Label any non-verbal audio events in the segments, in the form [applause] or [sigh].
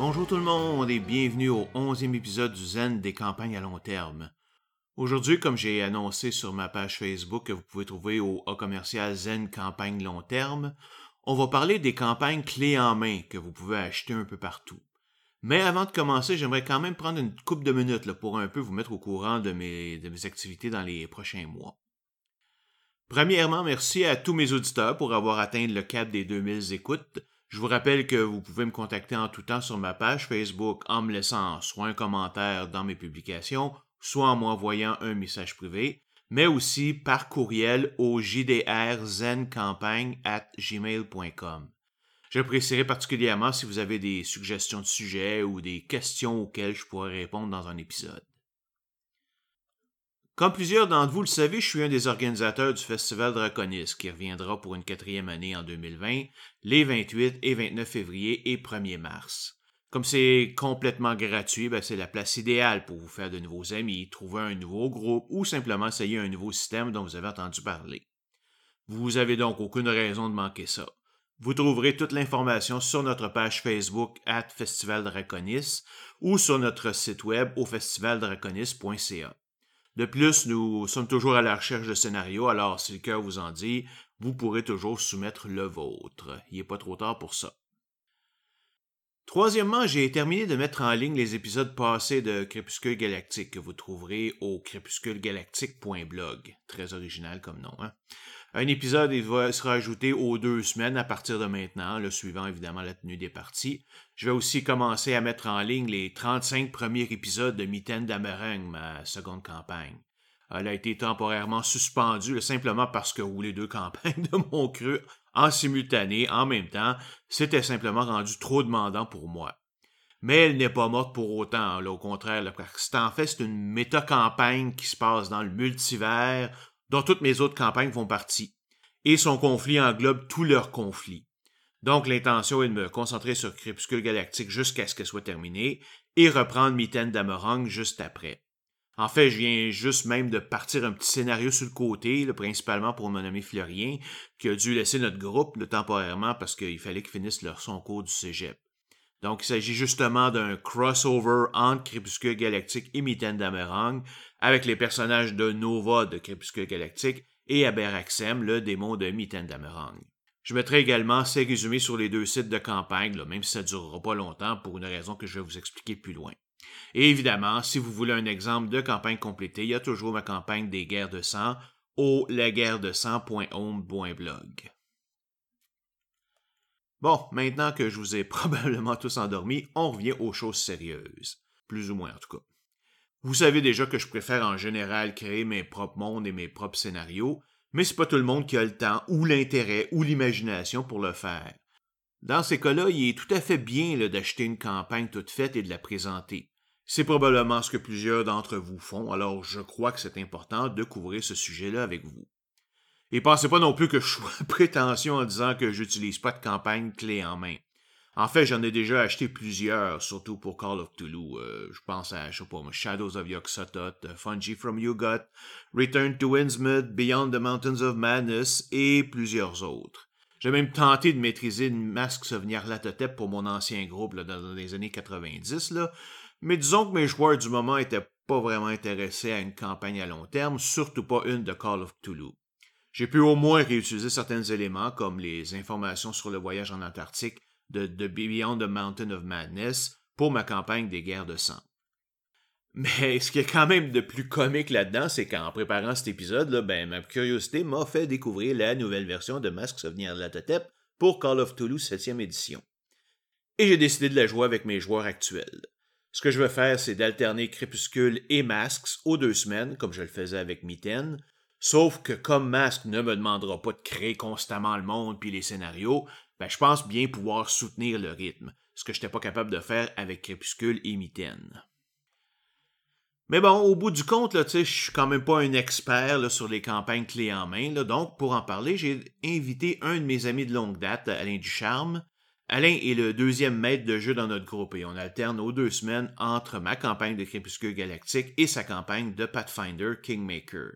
Bonjour tout le monde et bienvenue au 11e épisode du Zen des campagnes à long terme. Aujourd'hui, comme j'ai annoncé sur ma page Facebook que vous pouvez trouver au A commercial Zen Campagne Long Terme, on va parler des campagnes clés en main que vous pouvez acheter un peu partout. Mais avant de commencer, j'aimerais quand même prendre une coupe de minutes pour un peu vous mettre au courant de mes, de mes activités dans les prochains mois. Premièrement, merci à tous mes auditeurs pour avoir atteint le cap des 2000 écoutes. Je vous rappelle que vous pouvez me contacter en tout temps sur ma page Facebook en me laissant soit un commentaire dans mes publications, soit en m'envoyant un message privé, mais aussi par courriel au jdrzencampagne at gmail.com. J'apprécierais particulièrement si vous avez des suggestions de sujets ou des questions auxquelles je pourrais répondre dans un épisode. Comme plusieurs d'entre vous le savez, je suis un des organisateurs du Festival Draconis qui reviendra pour une quatrième année en 2020, les 28 et 29 février et 1er mars. Comme c'est complètement gratuit, ben, c'est la place idéale pour vous faire de nouveaux amis, trouver un nouveau groupe ou simplement essayer un nouveau système dont vous avez entendu parler. Vous avez donc aucune raison de manquer ça. Vous trouverez toute l'information sur notre page Facebook at Festival Draconis ou sur notre site web au festivaldraconis.ca. De plus, nous sommes toujours à la recherche de scénarios, alors si le cœur vous en dit, vous pourrez toujours soumettre le vôtre. Il n'est pas trop tard pour ça. Troisièmement, j'ai terminé de mettre en ligne les épisodes passés de Crépuscule Galactique que vous trouverez au crépusculegalactique.blog. Très original comme nom, hein? Un épisode va sera ajouté aux deux semaines à partir de maintenant, le suivant évidemment la tenue des parties. Je vais aussi commencer à mettre en ligne les 35 premiers épisodes de Mitaine d'Amerang, ma seconde campagne. Elle a été temporairement suspendue simplement parce que les deux [laughs] campagnes de mon cru en simultané, en même temps, c'était simplement rendu trop demandant pour moi. Mais elle n'est pas morte pour autant, au contraire, parce que en fait une méta-campagne qui se passe dans le multivers dont toutes mes autres campagnes font partie, et son conflit englobe tous leurs conflits. Donc l'intention est de me concentrer sur Crépuscule Galactique jusqu'à ce qu'elle soit terminée, et reprendre Mitaine d'Amorang juste après. En fait, je viens juste même de partir un petit scénario sur le côté, principalement pour mon ami Fleurien, qui a dû laisser notre groupe temporairement parce qu'il fallait qu'il finisse leur son cours du cégep. Donc, il s'agit justement d'un crossover entre Crépuscule Galactique et Mitaine avec les personnages de Nova de Crépuscule Galactique et Aberaxem, le démon de Mitaine. Je mettrai également ces résumés sur les deux sites de campagne, même si ça ne durera pas longtemps pour une raison que je vais vous expliquer plus loin. Et évidemment, si vous voulez un exemple de campagne complétée, il y a toujours ma campagne des guerres de sang au laguerre-de-sang.home.blog. Bon, maintenant que je vous ai [laughs] probablement tous endormis, on revient aux choses sérieuses. Plus ou moins en tout cas. Vous savez déjà que je préfère en général créer mes propres mondes et mes propres scénarios, mais c'est pas tout le monde qui a le temps ou l'intérêt ou l'imagination pour le faire. Dans ces cas-là, il est tout à fait bien d'acheter une campagne toute faite et de la présenter. C'est probablement ce que plusieurs d'entre vous font, alors je crois que c'est important de couvrir ce sujet-là avec vous. Et pensez pas non plus que je sois [laughs] prétentieux en disant que j'utilise pas de campagne clé en main. En fait, j'en ai déjà acheté plusieurs, surtout pour Call of Toulouse. Euh, je pense à, je Shadows of Yog-Sothoth, euh, Fungi from Yugot, Return to Innsmouth, Beyond the Mountains of Madness et plusieurs autres. J'ai même tenté de maîtriser une masque souvenir Latotep pour mon ancien groupe dans les années 90, là. mais disons que mes joueurs du moment étaient pas vraiment intéressés à une campagne à long terme, surtout pas une de Call of Toulouse. J'ai pu au moins réutiliser certains éléments comme les informations sur le voyage en Antarctique de, de Beyond the Mountain of Madness pour ma campagne des guerres de sang. Mais [laughs] ce qui est quand même de plus comique là-dedans, c'est qu'en préparant cet épisode, ben, ma curiosité m'a fait découvrir la nouvelle version de Masque Souvenir de la pour Call of Toulouse 7e édition. Et j'ai décidé de la jouer avec mes joueurs actuels. Ce que je veux faire, c'est d'alterner Crépuscule et Masks aux deux semaines, comme je le faisais avec Mitten, Sauf que comme Mask ne me demandera pas de créer constamment le monde puis les scénarios, ben je pense bien pouvoir soutenir le rythme, ce que je n'étais pas capable de faire avec Crépuscule et Mitaine. Mais bon, au bout du compte, là, je suis quand même pas un expert sur les campagnes clés en main, donc pour en parler, j'ai invité un de mes amis de longue date, Alain Ducharme. Alain est le deuxième maître de jeu dans notre groupe et on alterne aux deux semaines entre ma campagne de Crépuscule Galactique et sa campagne de Pathfinder Kingmaker.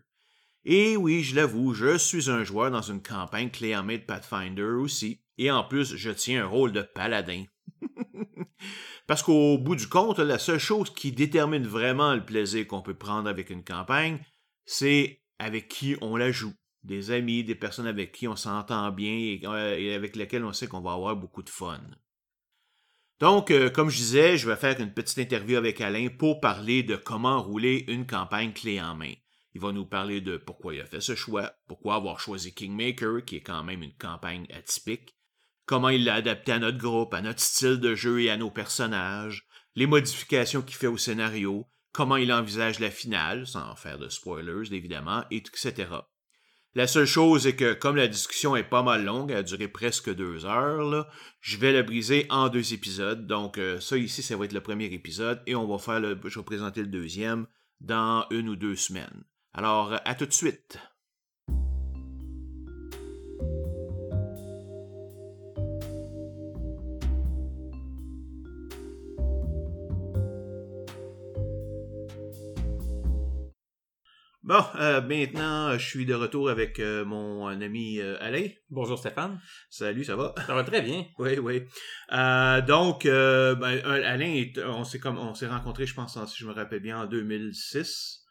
Et oui, je l'avoue, je suis un joueur dans une campagne clé en main de Pathfinder aussi, et en plus, je tiens un rôle de paladin. [laughs] Parce qu'au bout du compte, la seule chose qui détermine vraiment le plaisir qu'on peut prendre avec une campagne, c'est avec qui on la joue. Des amis, des personnes avec qui on s'entend bien et, euh, avec lesquelles on sait qu'on va avoir beaucoup de fun. Donc, euh, comme je disais, je vais faire une petite interview avec Alain pour parler de comment rouler une campagne clé en main. Il va nous parler de pourquoi il a fait ce choix, pourquoi avoir choisi Kingmaker, qui est quand même une campagne atypique, comment il l'a adapté à notre groupe, à notre style de jeu et à nos personnages, les modifications qu'il fait au scénario, comment il envisage la finale, sans faire de spoilers évidemment, et etc. La seule chose est que, comme la discussion est pas mal longue, elle a duré presque deux heures, je vais la briser en deux épisodes. Donc, euh, ça ici, ça va être le premier épisode et on va faire le, je vais présenter le deuxième dans une ou deux semaines. Alors, à tout de suite. Bon, euh, maintenant, je suis de retour avec euh, mon ami euh, Alain. Bonjour Stéphane. Salut, ça va? Ça va très bien. [laughs] oui, oui. donc, ben, Alain, on s'est comme on s'est rencontrés, je pense, si je me rappelle bien, en 2006.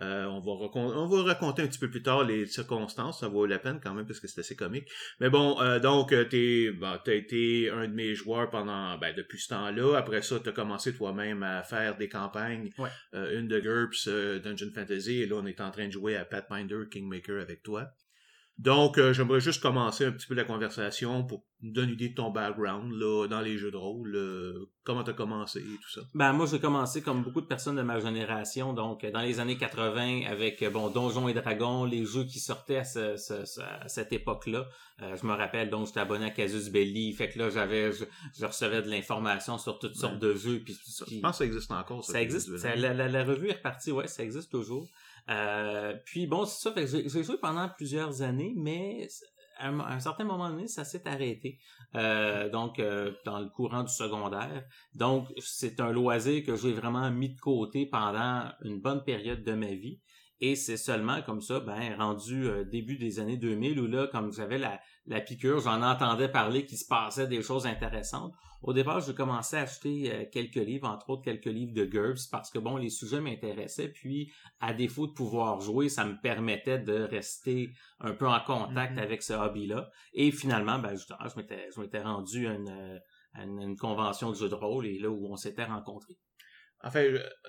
Euh, on, va on va raconter un petit peu plus tard les circonstances, ça vaut la peine quand même parce que c'est assez comique. Mais bon, euh, donc euh, tu as été un de mes joueurs pendant ben, depuis ce temps-là. Après ça, tu as commencé toi-même à faire des campagnes, une de GURPS, Dungeon Fantasy, et là on est en train de jouer à Pathfinder Kingmaker avec toi. Donc, euh, j'aimerais juste commencer un petit peu la conversation pour nous donner une idée de ton background là, dans les jeux de rôle. Euh, comment tu as commencé et tout ça? Ben, moi, j'ai commencé comme beaucoup de personnes de ma génération, donc dans les années 80 avec bon Donjons et Dragons, les jeux qui sortaient à, cette époque-là. Euh, je me rappelle, donc j'étais abonné à Casus Belli, fait que là, j'avais je, recevais de l'information sur toutes sortes de jeux. Puis, je pense que ça existe encore. Ça, existe. la, la, revue est repartie, ouais, ça existe toujours. Euh, puis bon, c'est ça, j'ai joué pendant plusieurs années, mais à un, certain moment donné, ça s'est arrêté. Euh, donc, euh, dans le courant du secondaire. Donc, c'est un loisir que j'ai vraiment mis de côté pendant une bonne période de ma vie. Et c'est seulement comme ça, ben, rendu euh, début des années 2000, où là, comme j'avais la, la piqûre, j'en entendais parler qu'il se passait des choses intéressantes. Au départ, j'ai commencé à acheter euh, quelques livres, entre autres quelques livres de GURPS, parce que bon, les sujets m'intéressaient, puis à défaut de pouvoir jouer, ça me permettait de rester un peu en contact mm-hmm. avec ce hobby-là. Et finalement, ben, je m'étais, je m'étais rendu à une, à une, convention de jeu de rôle, et là où on s'était rencontrés. Enfin,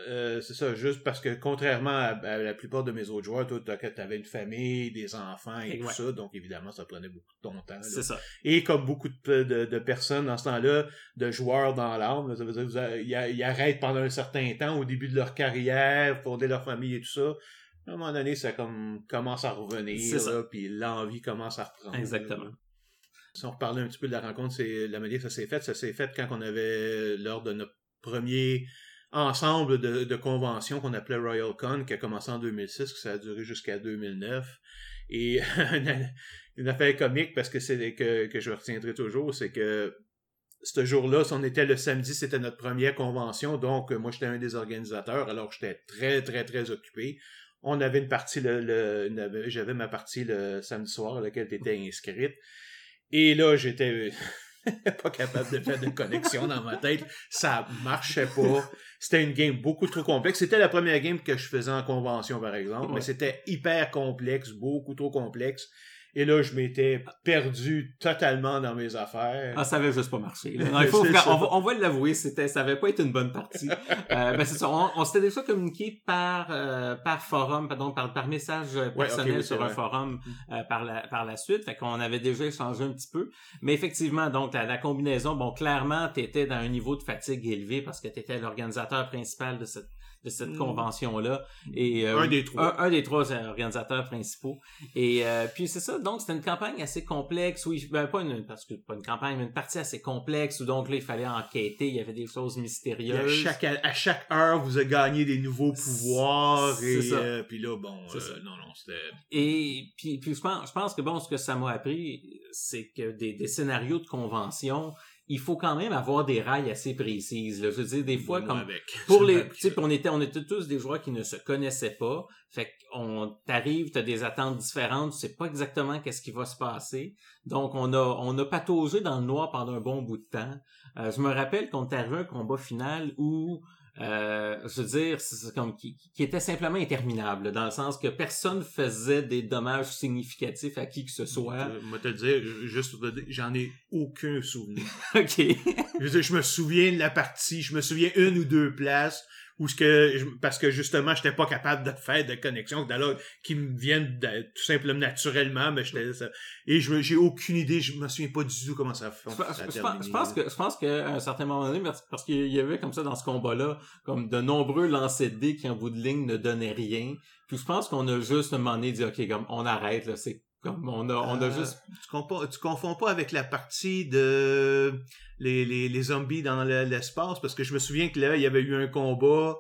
euh, c'est ça, juste parce que contrairement à, la plupart de mes autres joueurs, toi, tu avais une famille, des enfants et tout ça, donc évidemment, ça prenait beaucoup de ton temps. C'est ça. Et comme beaucoup de, de, personnes dans ce temps-là, de joueurs dans l'arme, ça veut dire ils, arrêtent pendant un certain temps au début de leur carrière, fonder leur famille et tout ça. À un moment donné, ça comme, commence à revenir, puis l'envie commence à reprendre. Exactement. Si on reparlait un petit peu de la rencontre, c'est la manière que ça s'est fait. Ça s'est fait quand on avait, lors de notre premier ensemble de, de conventions qu'on appelait Royal Con, qui a commencé en 2006, que ça a duré jusqu'à 2009. Et [laughs] une affaire comique, parce que c'est que, que je retiendrai toujours, c'est que ce jour-là, si on était le samedi, c'était notre première convention, donc moi j'étais un des organisateurs, alors j'étais très, très, très occupé. On avait une partie, le, le j'avais ma partie le samedi soir à laquelle tu étais inscrite. Et là, j'étais [laughs] pas capable de faire de connexion dans ma tête. Ça marchait pas. C'était une game beaucoup trop complexe. C'était la première game que je faisais en convention, par exemple, mais c'était hyper complexe, beaucoup trop complexe. Et là, je m'étais perdu totalement dans mes affaires. Ah, ça avait juste pas marché. [laughs] il faut, on, va, l'avouer, c'était, ça avait pas été une bonne partie. euh, ben c'est ça. On, s'était déjà communiqué par euh, par forum, pardon, par, par message personnel sur un forum mm. euh, par la par la suite. Fait qu'on avait déjà échangé un petit peu. Mais effectivement, donc la, la combinaison, bon, clairement, t'étais dans un niveau de fatigue élevé parce que t'étais l'organisateur principal de cette de cette hmm. convention-là. Et, euh, un des trois. Un, des trois organisateurs principaux. Et euh, puis c'est ça, donc c'était une campagne assez complexe, oui, ben, pas une, parce que pas une campagne, mais une partie assez complexe où donc là, il fallait enquêter, il y avait des choses mystérieuses. à, chaque, à chaque heure, vous avez gagné des nouveaux pouvoirs et euh, puis là, bon, non, non, c'était... Et puis, puis je, pense, je pense que bon, ce que ça m'a appris, c'est que des, des scénarios de convention, il faut quand même avoir des rails assez précises. Là. Je veux dire, des fois, comme avec. [laughs] pour les, tu sais, on était, on était tous des joueurs qui ne se connaissaient pas. Fait qu'on t'arrive, t'as des attentes différentes, tu sais pas exactement qu'est-ce qui va se passer. Donc on a, on a pataugé dans le noir pendant un bon bout de temps. Euh, je me rappelle qu'on est arrivé à un combat final où, euh, je veux dire, c'est comme qui, qui était simplement interminable, dans le sens que personne faisait des dommages significatifs à qui que ce soit. Euh, Moi, te le dire, juste pour te dire, j'en ai aucun souvenir. [laughs] ok. Je veux dire, je me souviens de la partie, je me souviens une ou deux places où ce que je- parce que justement j'étais pas capable de faire de connexion d'alors qui me viennent de- tout simplement naturellement mais j'étais et je me- j'ai aucune idée je me souviens pas du tout comment ça fait Je, pense- je pense que je pense qu'à un certain moment donné, parce, qu'il y avait comme ça dans ce combat-là, comme de nombreux lancers de dés qui en bout de ligne ne donnaient rien. Puis je pense qu'on a juste un moment donné dit ok comme on arrête là, c'est comme on a on a Euh, juste tu, confonds, tu confonds pas avec la partie de les, les, les zombies dans le- l'espace parce que je me souviens que là il y avait eu un combat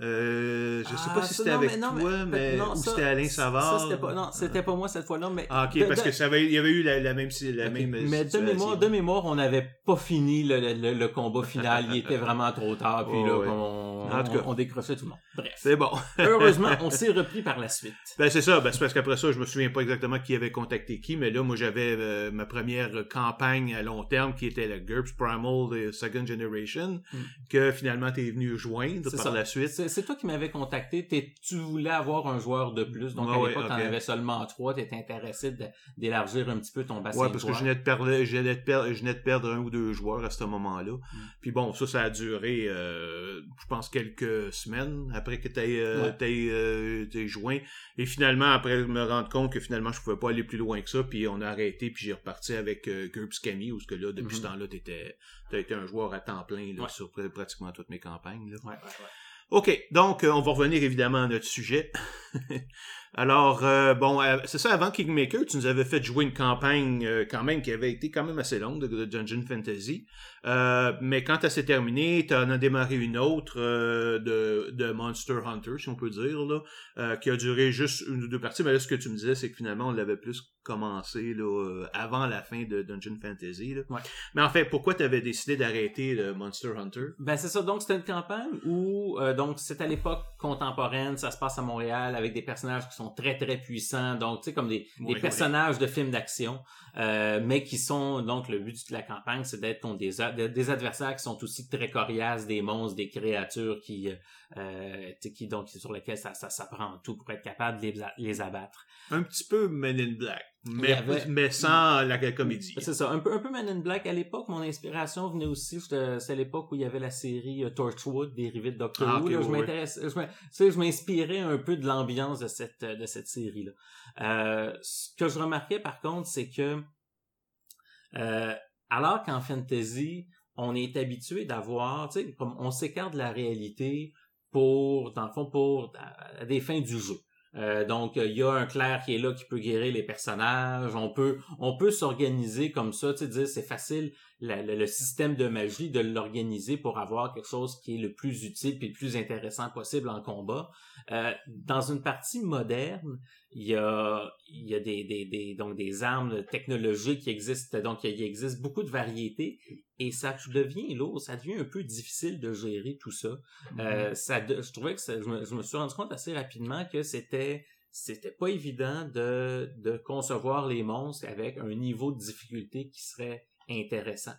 euh, je sais Ah, pas si ça, c'était avec mais non, toi mais- mais non, ou ça- c'était Alain ça, Savard c'était pas non c'était pas moi cette fois-là mais ah ok de- parce de- que ça avait, il y avait eu la, la même la Ok, même mais de mémoire, de mémoire, on n'avait pas fini le, le, le combat final. Il était vraiment trop tard. Puis [laughs] Oh, là, ouais. on, En tout cas. on, on décrochait tout le monde. Bref. c'est bon [laughs] Heureusement, on [laughs] s'est repris par la suite. Ben c'est ça, ben c'est parce qu'après ça, je me souviens pas exactement qui avait contacté qui, mais là, moi j'avais euh, ma première campagne à long terme qui était la GURPS Primal de Second Generation, Mm. que finalement t'es venu joindre par ça. la suite. C'est toi qui m'avais contacté. T'es- Tu voulais avoir un joueur de plus. Donc, Ouais, à ouais, l'époque, t'en avais seulement trois. T'étais intéressé de- d'élargir un petit peu ton bassin Ouais, de parce que joueurs. je venais, de perdre, je, venais de perdre, je venais de perdre un ou deux joueurs à ce moment-là. Mm. Puis bon, ça, ça a duré, euh, je pense, quelques semaines après que t'aies euh, Ouais. t'aies, euh, t'aies joint. Et finalement, après me rendre compte que finalement, je pouvais pas aller plus loin que ça, puis on a arrêté, puis j'ai reparti avec euh, GURPS Camille, où ce que là, depuis ce temps-là, t'étais, t'as été un joueur à temps plein là, Ouais. sur pr- pratiquement toutes mes campagnes. Là. Ouais, ouais, ouais. OK, donc euh, on va revenir évidemment à notre sujet. [laughs] Alors, euh, bon, euh, c'est ça, avant Kingmaker, tu nous avais fait jouer une campagne quand même qui avait été quand même assez longue de Dungeon Fantasy. Euh, mais quand elle s'est terminée, tu en as démarré une autre euh, de, de Monster Hunter, si on peut dire, là, euh, qui a duré juste une ou deux parties. Mais là, ce que tu me disais, c'est que finalement, on l'avait plus commencé là, euh, avant la fin de Dungeon Fantasy. Là. Ouais. Mais en fait, pourquoi tu avais décidé d'arrêter le Monster Hunter? Ben c'est ça. Donc c'était une campagne où euh, donc c'est à l'époque contemporaine, ça se passe à Montréal avec des personnages qui sont très très puissants, donc tu sais comme des, Ouais, des ouais. personnages de films d'action, euh, mais qui sont donc le but de la campagne, c'est d'être contre des, de- des adversaires qui sont aussi très coriaces, des monstres, des créatures qui euh, euh, qui donc sur lesquelles ça, ça, ça prend tout pour être capable de les, abattre. Un petit peu Men in Black, mais, avait- mais sans la comédie. C'est ça, un peu, un peu Man in Black. À l'époque, mon inspiration venait aussi, c'est à l'époque où il y avait la série euh, Torchwood, dérivée de Doctor Ah, Who. ok, là, je je m'inspirais un peu de l'ambiance de cette, de cette série-là. Euh, ce que je remarquais par contre, c'est que, euh, alors qu'en fantasy, on est habitué d'avoir, tu sais, comme on s'écarte de la réalité pour, dans le fond, pour des fins du jeu. Euh, donc il y a un clerc qui est là qui peut guérir les personnages. On peut on peut s'organiser comme ça, tu sais, dire c'est facile le, système de magie de l'organiser pour avoir quelque chose qui est le plus utile puis le plus intéressant possible en combat. Euh, dans une partie moderne, il y a il y a des, des, des donc des armes technologiques qui existent donc il existe beaucoup de variétés et ça devient lourd, ça devient un peu difficile de gérer tout ça. Euh, ça je trouvais que ça- je, me, je me suis rendu compte assez rapidement que c'était c'était pas évident de, de concevoir les monstres avec un niveau de difficulté qui serait intéressant.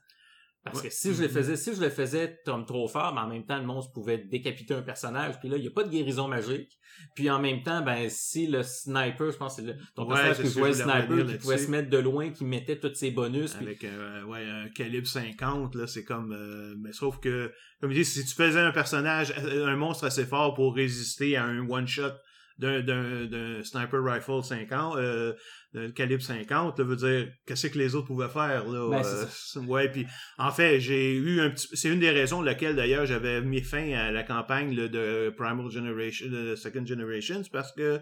Parce Ouais. que si je le faisais, si je le faisais comme trop fort, mais en même temps, le monstre pouvait décapiter un personnage, puis là, il n'y a pas de guérison magique. Puis en même temps, ben, si le sniper, je pense que c'est le, ton Ouais, personnage qui jouait le sniper, qui pouvait se mettre de loin, qui mettait tous ses bonus, puis Avec un, ouais, un calibre 50, là, c'est comme... euh, mais sauf que, comme je dis, si tu faisais un personnage, euh, un monstre assez fort pour résister à un one-shot d'un, d'un, d'un sniper rifle 50, euh, d'un calibre 50, ça veut dire, qu'est-ce que les autres pouvaient faire, là? Ben, euh, ouais, puis en fait, j'ai eu un petit... C'est une des raisons laquelle, d'ailleurs, j'avais mis fin à la campagne là, de Primal Generation, de Second Generation, parce que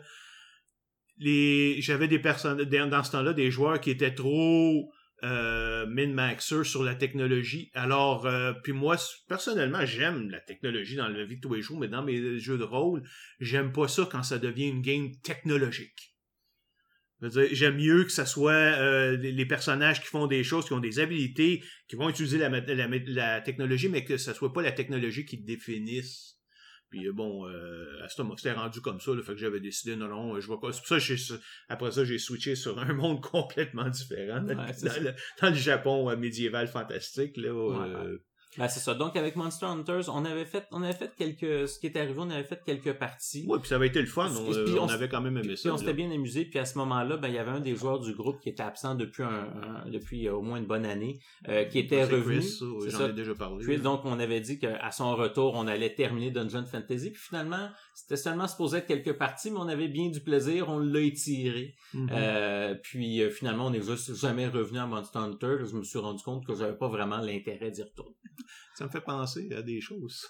les j'avais des personnes dans ce temps-là des joueurs qui étaient trop euh, min-maxers sur la technologie. Alors, euh, puis moi, personnellement, j'aime la technologie dans la vie de tous les jours, mais dans mes jeux de rôle, j'aime pas ça quand ça devient une game technologique. J'aime mieux que ce soit euh, les personnages qui font des choses, qui ont des habilités, qui vont utiliser la, la, la technologie, mais que ce soit pas la technologie qui définisse puis euh, bon, euh, c'était rendu comme ça, le fait que j'avais décidé, non, non, je vois pas. C'est pour ça que après ça, j'ai switché sur un monde [laughs] complètement différent. dans, le, Japon euh, médiéval fantastique, là. Ben, c'est ça. Donc, avec Monster Hunters, on avait fait, on avait fait quelques, ce qui est arrivé, on avait fait quelques parties. Oui, puis ça avait été le fun. On, on, avait quand même aimé ça. Puis on s'était bien amusé. Puis à ce moment-là, ben, il y avait un des joueurs du groupe qui était absent depuis un, depuis au moins une bonne année, euh, qui était revenu. Chris, j'en ai déjà parlé. Puis donc, on avait dit qu'à son retour, on allait terminer Dungeon Fantasy. Puis finalement, c'était seulement supposé être quelques parties, mais on avait bien du plaisir. On l'a étiré. Mm-hmm. euh, puis euh, finalement, on n'est juste jamais revenu à Monster Hunter. Je me suis rendu compte que j'avais pas vraiment l'intérêt d'y retourner [laughs] ça me fait penser à des choses.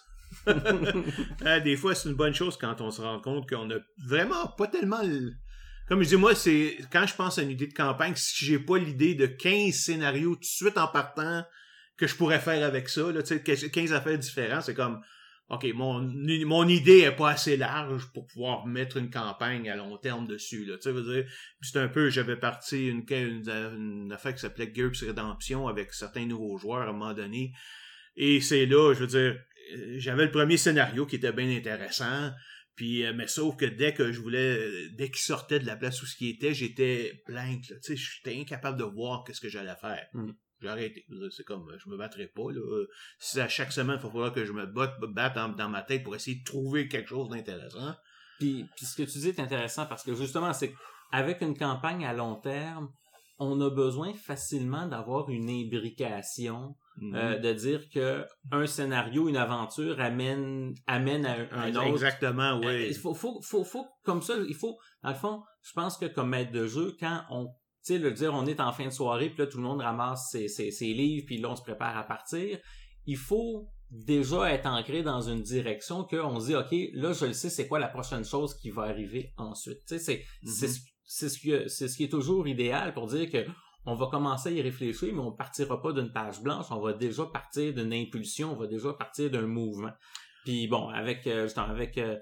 [laughs] Ah, des fois, c'est une bonne chose quand on se rend compte qu'on a vraiment pas tellement... Comme je dis, moi, c'est quand je pense à une idée de campagne, si j'ai pas l'idée de 15 scénarios tout de suite en partant que je pourrais faire avec ça, là, 15 affaires différentes, c'est comme... OK, mon, mon idée est pas assez large pour pouvoir mettre une campagne à long terme dessus. Là, c'est un peu, j'avais parti une, une, une, affaire qui s'appelait GURPS Redemption avec certains nouveaux joueurs à un moment donné. Et c'est là, je veux dire, euh, j'avais le premier scénario qui était bien intéressant. Puis, euh, mais sauf que dès que je voulais, euh, dès qu'il sortait de la place où ce qui était, j'étais blank. Tu sais, j'étais incapable de voir qu'est-ce que j'allais faire. Mm. J'ai arrêté. C'est comme, je me battrais pas. Là. Si à chaque semaine, il faut falloir que je me batte, batte dans, ma tête pour essayer de trouver quelque chose d'intéressant. Puis, puis ce que tu dis est intéressant parce que justement, c'est qu'avec une campagne à long terme, on a besoin facilement d'avoir une imbrication euh, mhm. de dire que un scénario, une aventure amène amène à un autre. Exactement, oui. Euh, il faut, faut, faut, faut, comme ça, il faut, dans le fond, je pense que comme maître de jeu, quand on, tu sais, le dire, on est en fin de soirée, puis là, tout le monde ramasse ses, ses, ses livres, puis là, on se prépare à partir, il faut déjà être ancré dans une direction qu'on se dit, OK, là, je le sais, c'est quoi la prochaine chose qui va arriver ensuite. Tu sais, c'est, c'est, mhm. c'est ce qui est toujours idéal pour dire que on va commencer à y réfléchir, mais on partira pas d'une page blanche, on va déjà partir d'une impulsion, on va déjà partir d'un mouvement. Puis bon, avec euh, avec euh,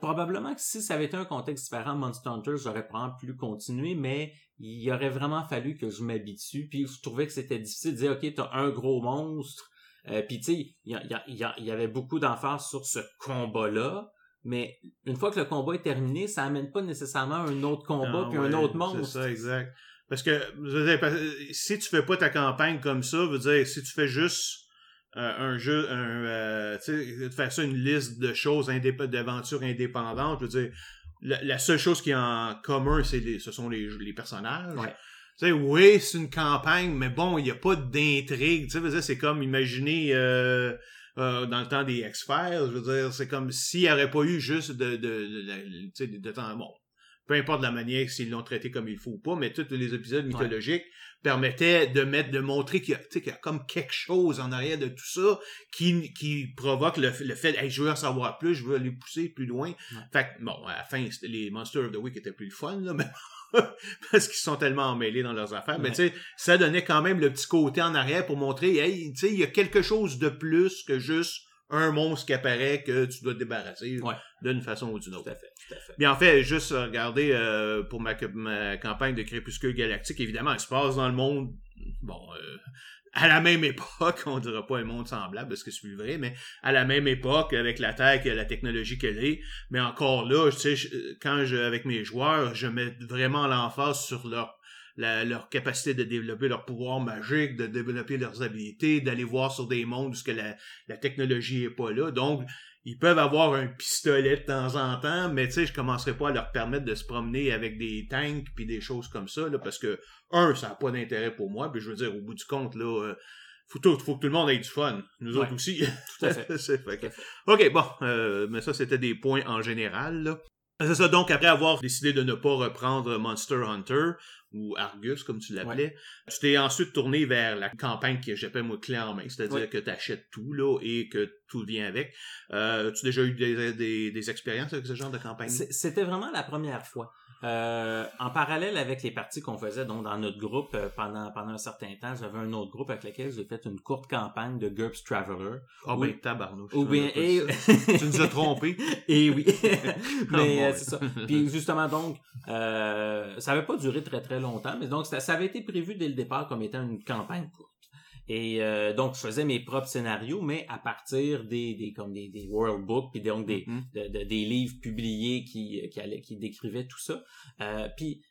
probablement que si ça avait été un contexte différent, Monster Hunter, j'aurais probablement pu continuer, mais il aurait vraiment fallu que je m'habitue. Puis je trouvais que c'était difficile de dire, ok, t'as un gros monstre. Euh, puis tu sais, il y, y, avait beaucoup d'emphase sur ce combat-là. Mais une fois que le combat est terminé, ça amène pas nécessairement un autre combat puis un autre monstre. C'est ça, exact. Parce que si tu fais pas ta campagne comme ça, veut dire si tu fais juste euh, un jeu, un, euh, tu sais, faire ça une liste de choses d'aventures indépendantes, je veux dire, la, seule chose qui est en commun, c'est ce sont les, les personnages. Ouais. Tu sais, oui, c'est une campagne, mais bon, il n'y a pas d'intrigue. Tu sais, c'est comme imaginer euh, euh, dans le temps des X-Files, je veux dire, c'est comme s'il n'y aurait pas eu juste de, de, de, de, de temps. Bon, peu importe la manière s'ils l'ont traité comme il faut ou pas, mais tous les épisodes mythologiques permettaient de mettre, de montrer qu'il y, a, comme quelque chose en arrière de tout ça qui, qui provoque le, fait, hey, je veux en savoir plus, je veux aller pousser plus loin. Fait que, bon, à la fin, les Monsters of the Week étaient plus le fun, là, [laughs] mais parce qu'ils sont tellement emmêlés dans leurs affaires. Mais tu sais, ça donnait quand même le petit côté en arrière pour montrer, hey, tu sais, il y a quelque chose de plus que juste un monstre qui apparaît que tu dois te débarrasser d'une façon ou d'une autre. Tout à fait, Mais en fait, juste regarder euh, pour ma, campagne de Crépuscule Galactique, évidemment, elle se passe dans le monde, bon, euh, à la même époque, on dira pas un monde semblable parce que c'est vrai, mais à la même époque, avec la Terre, la technologie qu'elle est. Mais encore là, tu sais, quand je, avec mes joueurs, je mets vraiment l'emphase sur leur leur capacité de développer leur pouvoir magique, de développer leurs habilités, d'aller voir sur des mondes où que la, la technologie est pas là. Donc, ils peuvent avoir un pistolet de temps en temps, mais tu sais, je commencerai pas à leur permettre de se promener avec des tanks puis des choses comme ça, là, parce que, un, ça n'a pas d'intérêt pour moi, puis je veux dire, au bout du compte, là, euh, faut, tout, faut que tout le monde ait du fun. Nous autres aussi. Tout à [laughs] fait. OK, bon, euh, mais ça, c'était des points en général, là. C'est ça, donc après avoir décidé de ne pas reprendre Monster Hunter, ou Argus, comme tu l'appelais, tu t'es ensuite tourné vers la campagne que j'appelle moi clé en main, c'est-à-dire que tu achètes tout là et que tout vient avec. Euh, tu as déjà eu des, des, expériences avec ce genre de campagne? C'était vraiment la première fois. Euh, en parallèle avec les parties qu'on faisait donc dans notre groupe euh, pendant pendant un certain temps, j'avais un autre groupe avec lequel j'ai fait une courte campagne de GURPS Traveler. Ah ben tabarnouche. Ou bien, et... tu nous as [laughs] trompé. et oui. [laughs] [laughs] mais euh, c'est ça. Puis justement donc, euh, ça avait pas duré très très longtemps, mais donc ça, ça avait été prévu dès le départ comme étant une campagne courte. Et euh, donc, je faisais mes propres scénarios, mais à partir des, des comme des, des world books, puis donc des, mm-hmm. de, des livres publiés qui, qui, allaient, qui décrivaient tout ça. Euh, puis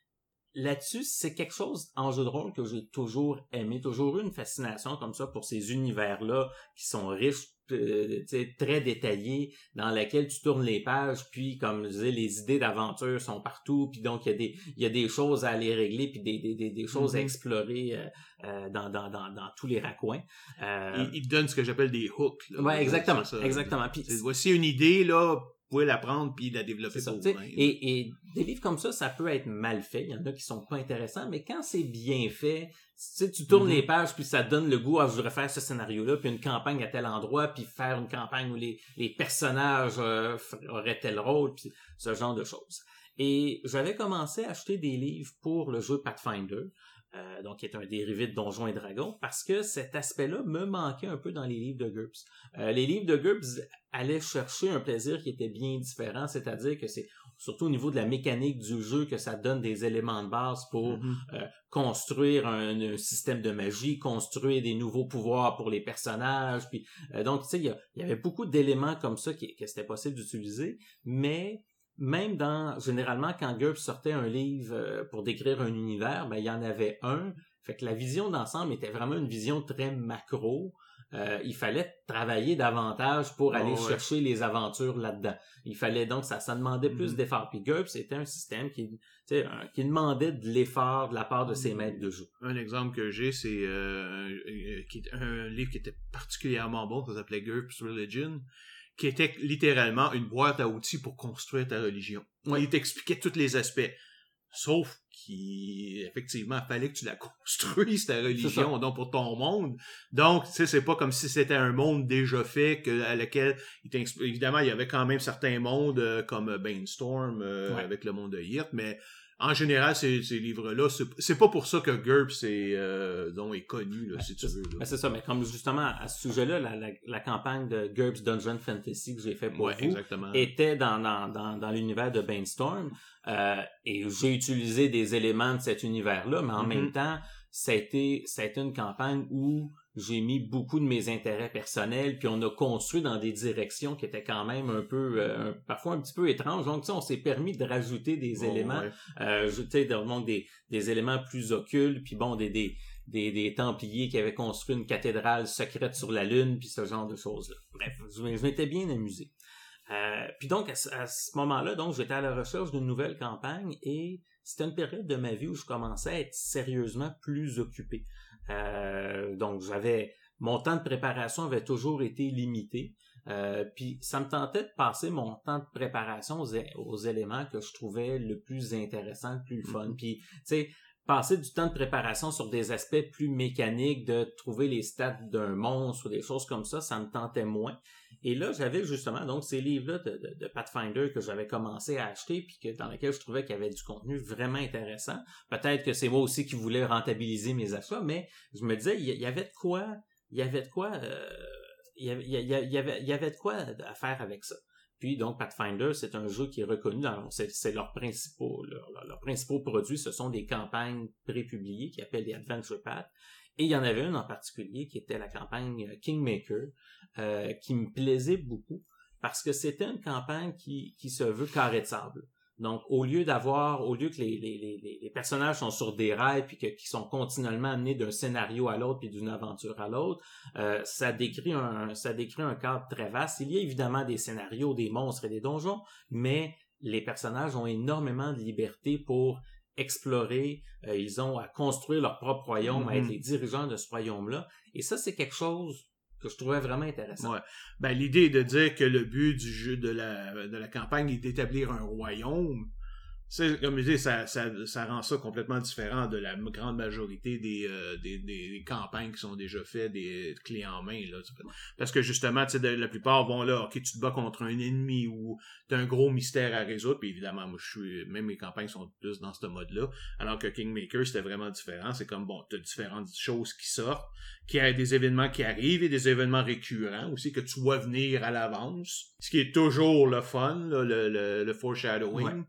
là-dessus, c'est quelque chose en jeu de rôle que j'ai toujours aimé, toujours eu une fascination comme ça pour ces univers-là qui sont riches euh, très détaillé dans laquelle tu tournes les pages puis comme je disais les idées d'aventure sont partout puis donc il y a des il y a des choses à aller régler puis des, des, des, choses à mm-hmm. explorer euh, euh, dans, dans, dans, dans, tous les raccoins euh, il, te donne ce que j'appelle des hooks là, ouais exactement exactement puis voici une idée là pouvez la prendre puis la développer ça, et, et des livres comme ça, ça peut être mal fait. Il y en a qui sont pas intéressants, mais quand c'est bien fait, tu, tu tournes les mm-hmm. pages puis ça donne le goût à ah, je voudrais faire ce scénario-là, puis une campagne à tel endroit, puis faire une campagne où les, les personnages euh, auraient tel rôle, puis ce genre de choses. Et j'avais commencé à acheter des livres pour le jeu Pathfinder. Euh, donc qui est un dérivé de Donjons et Dragons, parce que cet aspect-là me manquait un peu dans les livres de GURPS. Euh, les livres de GURPS allaient chercher un plaisir qui était bien différent, c'est-à-dire que c'est surtout au niveau de la mécanique du jeu que ça donne des éléments de base pour mm-hmm. euh, construire un, système de magie, construire des nouveaux pouvoirs pour les personnages, puis donc tu sais il y, avait beaucoup d'éléments comme ça qui, que c'était possible d'utiliser, mais même dans généralement quand GURPS sortait un livre euh, pour décrire un univers, ben il y en avait un. Fait que la vision d'ensemble était vraiment une vision très macro. Euh, il fallait travailler davantage pour aller chercher les aventures là-dedans. Il fallait donc ça, ça demandait plus mm-hmm. d'efforts. Puis GURPS c'était un système qui, un, qui demandait de l'effort de la part de ses mm-hmm. maîtres de jeu. Un exemple que j'ai, c'est euh, un livre qui était particulièrement bon, ça s'appelait GURPS Religion qui était littéralement une boîte à outils pour construire ta religion. Il t'expliquait tous les aspects. Sauf qu'effectivement, il fallait que tu la [laughs] construises, ta religion, donc pour ton monde. Donc, tu sais, c'est pas comme si c'était un monde déjà fait que, à lequel, évidemment, il y avait quand même certains mondes euh, comme Bainstorm euh, avec le monde de Yrt, mais en général, ces, ces livres-là, c'est pas pour ça que GURPS est, euh, est connu, là, si tu veux. Ben, c'est ça, mais comme justement à ce sujet-là, la, la, la, campagne de GURPS Dungeon Fantasy que j'ai fait pour vous était dans, dans, dans, dans l'univers de Bainstorm. Euh, et j'ai utilisé des éléments de cet univers-là, mais en mm-hmm. même temps, ça a été, ça a été une campagne où j'ai mis beaucoup de mes intérêts personnels, puis on a construit dans des directions qui étaient quand même un peu, euh, parfois un petit peu étranges. Donc, tu sais, on s'est permis de rajouter des oh, éléments, euh, tu sais, des, des éléments plus occultes, puis bon, des, des, des, des Templiers qui avaient construit une cathédrale secrète sur la Lune, puis ce genre de choses-là. Bref, je, m'étais bien amusé. Euh, puis donc, à, à ce moment-là, donc, j'étais à la recherche d'une nouvelle campagne et c'était une période de ma vie où je commençais à être sérieusement plus occupé. Euh, donc j'avais mon temps de préparation avait toujours été limité. Euh, puis ça me tentait de passer mon temps de préparation aux, éléments que je trouvais le plus intéressant, le plus fun. Mm-hmm. Puis tu sais, passer du temps de préparation sur des aspects plus mécaniques, de trouver les stats d'un monstre ou des choses comme ça, ça me tentait moins. Et là, j'avais justement donc ces livres-là de, Pathfinder que j'avais commencé à acheter puis que dans lesquels je trouvais qu'il y avait du contenu vraiment intéressant. Peut-être que c'est moi aussi qui voulais rentabiliser mes achats, mais je me disais il y, avait de quoi, il y avait de quoi, il, y avait, il, y avait, de quoi à faire avec ça. Puis donc Pathfinder, c'est un jeu qui est reconnu c'est leur principaux leurs leur principaux produits, ce sont des campagnes prépubliées qui appellent les Adventure Path. Et il y en avait une en particulier qui était la campagne Kingmaker, euh, qui me plaisait beaucoup parce que c'était une campagne qui, qui se veut carré de sable. Donc, au lieu d'avoir, au lieu que les, les, les, personnages sont sur des rails puis que, qui sont continuellement amenés d'un scénario à l'autre puis d'une aventure à l'autre, euh, ça décrit un, ça décrit un cadre très vaste. Il y a évidemment des scénarios, des monstres et des donjons, mais les personnages ont énormément de liberté pour explorer. Euh, ils ont à construire leur propre royaume, à être mm-hmm. les dirigeants de ce royaume-là. Et ça, c'est quelque chose que je trouvais vraiment intéressant. Ouais. Ben, l'idée de dire que le but du jeu de la, de la campagne est d'établir un royaume, comme je dis, ça, ça, ça rend ça complètement différent de la grande majorité des, euh, des, des, campagnes qui sont déjà faites, des clés en main. Là, parce que justement, sais, la plupart vont là, ok, tu te bats contre un ennemi ou t'as un gros mystère à résoudre, puis évidemment, moi, je suis, même mes campagnes sont plus dans ce mode-là, alors que Kingmaker, c'était vraiment différent. C'est comme, bon, t'as différentes choses qui sortent, qui a des événements qui arrivent et des événements récurrents aussi que tu vois venir à l'avance, ce qui est toujours le fun, le, le, le foreshadowing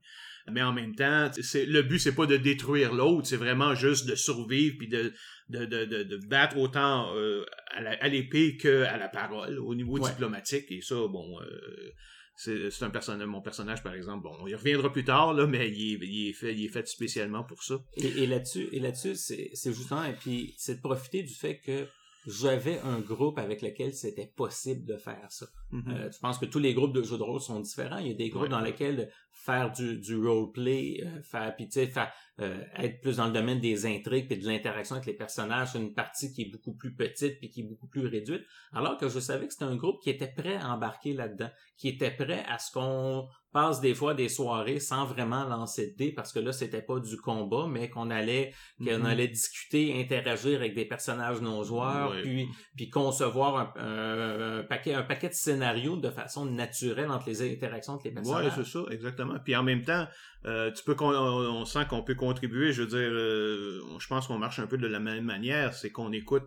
mais en même temps, c'est le but c'est pas de détruire l'autre, c'est vraiment juste de survivre puis de de, de, de, battre autant euh, à l'épée que à la parole au niveau diplomatique. Et ça bon euh, c'est un personnage mon personnage par exemple bon il reviendra plus tard là mais il est, il est fait il est fait spécialement pour ça. Et, et là-dessus et là-dessus c'est c'est justement et puis c'est de profiter du fait que j'avais un groupe avec lequel c'était possible de faire ça. Mm-hmm. euh, je pense que tous les groupes de jeux de rôle sont différents. Il y a des groupes dans lesquels faire du, du roleplay, euh, faire, puis faire, euh, être plus dans le domaine des intrigues et de l'interaction avec les personnages, c'est une partie qui est beaucoup plus petite puis qui est beaucoup plus réduite. Alors que je savais que c'était un groupe qui était prêt à embarquer là-dedans, qui était prêt à ce qu'on passe des fois des soirées sans vraiment lancer de dés parce que là c'était pas du combat mais qu'on allait qu'on mm-hmm. allait discuter interagir avec des personnages non joueurs puis puis concevoir un, paquet un paquet de scénarios de façon naturelle entre les interactions entre les personnages. Ouais, c'est ça exactement. Puis en même temps, euh, tu peux on, sent qu'on peut contribuer, je veux dire euh, je pense qu'on marche un peu de la même manière, c'est qu'on écoute